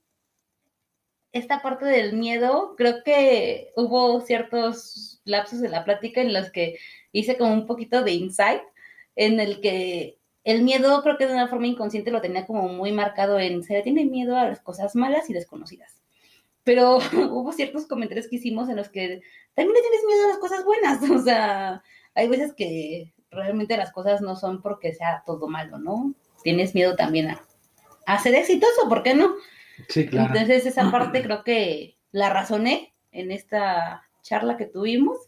esta parte del miedo, creo que hubo ciertos lapsos de la plática en los que hice como un poquito de insight, en el que el miedo creo que de una forma inconsciente lo tenía como muy marcado en se tiene miedo a las cosas malas y desconocidas. Pero hubo ciertos comentarios que hicimos en los que también le tienes miedo a las cosas buenas. O sea, hay veces que realmente las cosas no son porque sea todo malo, ¿no? Tienes miedo también a, a ser exitoso, ¿por qué no? Sí, Entonces esa parte creo que la razoné en esta charla que tuvimos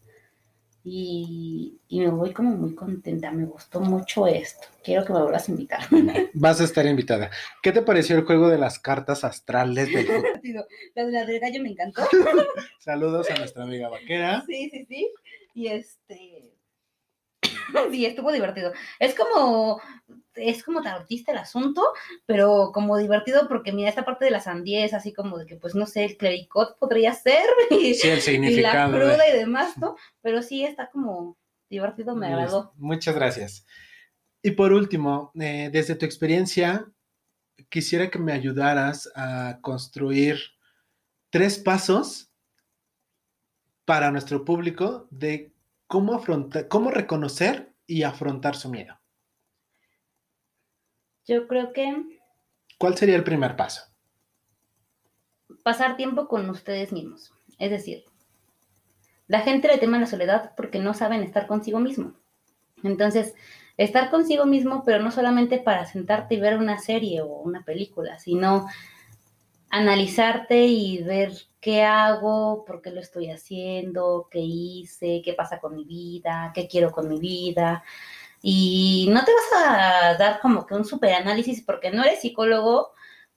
y, y me voy como muy contenta, me gustó mucho esto. Quiero que me vuelvas a invitar. Vas a estar invitada. ¿Qué te pareció el juego de las cartas astrales del? La de la gallo me encantó. Saludos a nuestra amiga vaquera. Sí, sí, sí. Y este. Sí, estuvo divertido. Es como. Es como tarotista el asunto, pero como divertido porque mira, esta parte de la sandía es así como de que, pues no sé, el clericot podría ser y, Sí, el y la significado. cruda y demás, ¿no? Pero sí está como divertido, me agradó. Muchas gracias. Y por último, eh, desde tu experiencia, quisiera que me ayudaras a construir tres pasos para nuestro público de cómo afrontar, cómo reconocer y afrontar su miedo. Yo creo que ¿Cuál sería el primer paso? pasar tiempo con ustedes mismos. Es decir, la gente le teme la soledad porque no saben estar consigo mismo. Entonces, estar consigo mismo, pero no solamente para sentarte y ver una serie o una película, sino analizarte y ver qué hago, por qué lo estoy haciendo, qué hice, qué pasa con mi vida, qué quiero con mi vida. Y no te vas a dar como que un super análisis porque no eres psicólogo,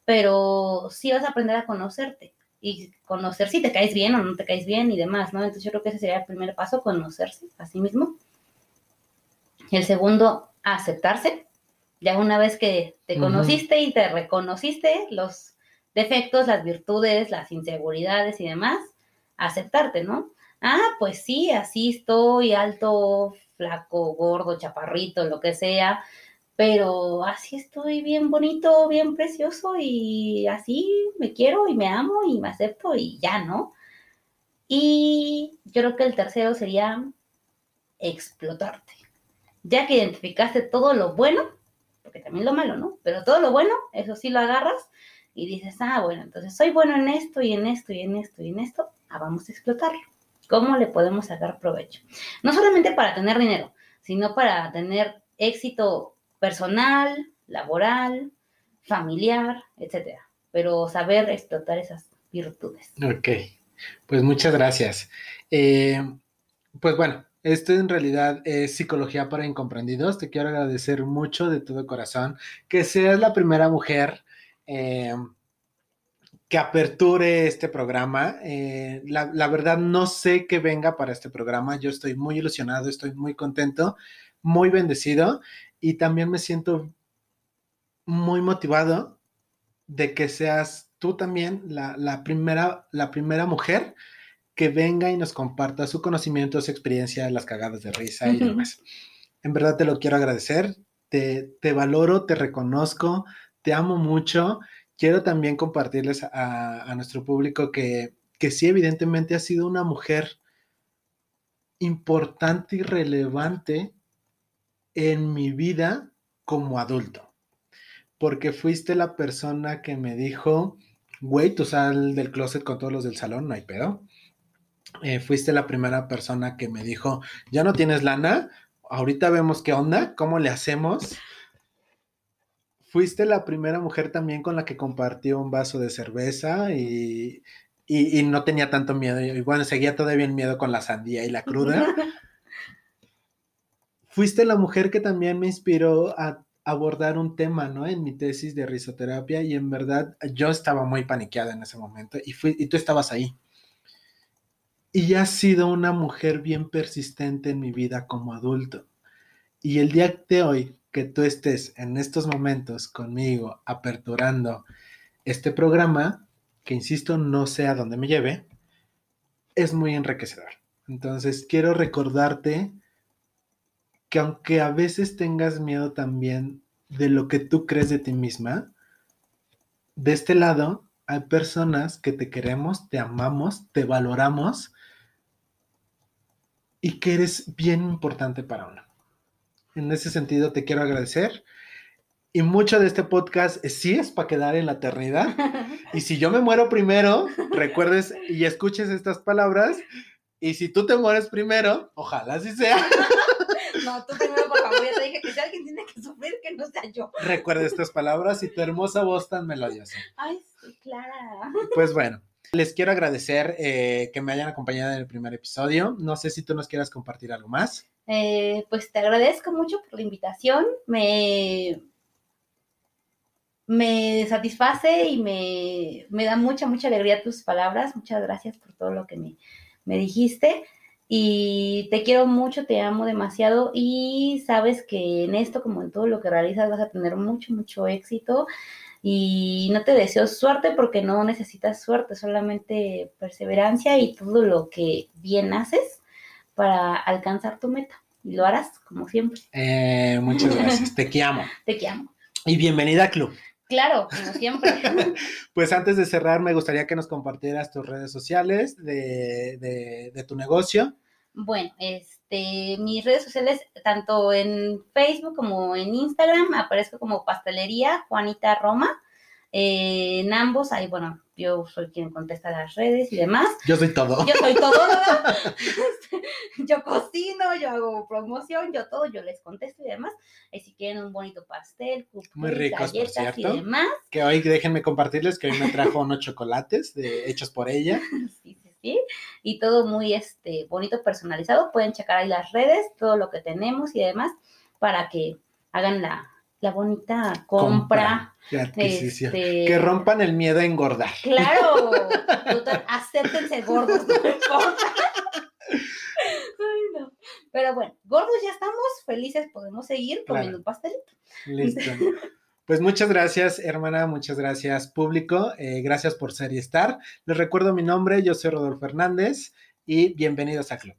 pero sí vas a aprender a conocerte y conocer si te caes bien o no te caes bien y demás, ¿no? Entonces yo creo que ese sería el primer paso, conocerse a sí mismo. El segundo, aceptarse. Ya una vez que te conociste y te reconociste los defectos, las virtudes, las inseguridades y demás, aceptarte, ¿no? Ah, pues sí, así estoy, alto, flaco, gordo, chaparrito, lo que sea, pero así estoy bien bonito, bien precioso y así me quiero y me amo y me acepto y ya, ¿no? Y yo creo que el tercero sería explotarte. Ya que identificaste todo lo bueno, porque también lo malo, ¿no? Pero todo lo bueno, eso sí lo agarras y dices, ah, bueno, entonces soy bueno en esto y en esto y en esto y en esto, ah, vamos a explotarlo. ¿Cómo le podemos sacar provecho? No solamente para tener dinero, sino para tener éxito personal, laboral, familiar, etcétera. Pero saber explotar esas virtudes. Ok, pues muchas gracias. Eh, pues bueno, esto en realidad es psicología para incomprendidos. Te quiero agradecer mucho de todo corazón que seas la primera mujer eh, que aperture este programa. Eh, la, verdad no sé qué venga para este programa. Yo estoy muy ilusionado, estoy muy contento, muy bendecido y también me siento muy motivado de que seas tú también la, primera, la primera mujer que venga y nos comparta su conocimiento, su experiencia, las cagadas de risa y demás. En verdad te lo quiero agradecer, te, te valoro, te reconozco, te amo mucho. Quiero también compartirles a, nuestro público que, que sí, evidentemente ha sido una mujer importante y relevante en mi vida como adulto. Porque fuiste la persona que me dijo, güey, tú sal del closet con todos los del salón, no hay pedo. Eh, fuiste la primera persona que me dijo, ya no tienes lana, ahorita vemos qué onda, cómo le hacemos fuiste la primera mujer también con la que compartió un vaso de cerveza y, no tenía tanto miedo. Y bueno, seguía todavía en miedo con la sandía y la cruda. fuiste la mujer que también me inspiró a abordar un tema, ¿no? En mi tesis de risoterapia y en verdad yo estaba muy paniqueada en ese momento y, fui, y tú estabas ahí. Y has sido una mujer bien persistente en mi vida como adulto. Y el día de hoy que tú estés en estos momentos conmigo aperturando este programa, que insisto, no sé a dónde me lleve, es muy enriquecedor. Entonces, quiero recordarte que aunque a veces tengas miedo también de lo que tú crees de ti misma, de este lado hay personas que te queremos, te amamos, te valoramos y que eres bien importante para uno. En ese sentido, te quiero agradecer. Y mucho de este podcast sí es para quedar en la eternidad. Y si yo me muero primero, recuerdes y escuches estas palabras. Y si tú te mueres primero, ojalá así sea. No, tú primero, por favor, ya te dije que si alguien tiene que sufrir, que no sea yo. Recuerda estas palabras y tu hermosa voz tan melodiosa. Ay, sí, Clara. Pues bueno, les quiero agradecer eh, que me hayan acompañado en el primer episodio. No sé si tú nos quieras compartir algo más. Eh, pues te agradezco mucho por la invitación. Me, me satisface y me, me, da mucha, mucha alegría tus palabras. Muchas gracias por todo lo que me, me dijiste. Y te quiero mucho, te amo demasiado y sabes que en esto, como en todo lo que realizas, vas a tener mucho, mucho éxito. Y no te deseo suerte porque no necesitas suerte, solamente perseverancia y todo lo que bien haces para alcanzar tu meta. Y lo harás, como siempre. Eh, muchas gracias. Te quiero. Te quiero. Y bienvenida a Club. Claro, como siempre. pues antes de cerrar, me gustaría que nos compartieras tus redes sociales de, de, tu negocio. Bueno, este, mis redes sociales, tanto en Facebook como en Instagram, aparezco como Pastelería Juanita Roma. Eh, en ambos, ahí, bueno, yo soy quien contesta las redes y demás. Yo soy todo. Yo soy todo, yo cocino, yo hago promoción, yo todo, yo les contesto y demás. Y si quieren un bonito pastel, cupcakes, Muy ricos, por galletas y cierto. demás. Que hoy déjenme compartirles que hoy me trajo unos chocolates de, hechos por ella. Sí, sí, sí. Y todo muy este, bonito, personalizado. Pueden checar ahí las redes, todo lo que tenemos y demás, para que hagan la, la bonita compra. Este, que rompan el miedo a engordar. Claro, gordos, no importa. Pero bueno, gordos ya estamos, felices, podemos seguir comiendo claro. un pastelito. Listo. Pues muchas gracias, hermana, muchas gracias, público. Eh, gracias por ser y estar. Les recuerdo mi nombre, yo soy Rodolfo Fernández y bienvenidos a Club.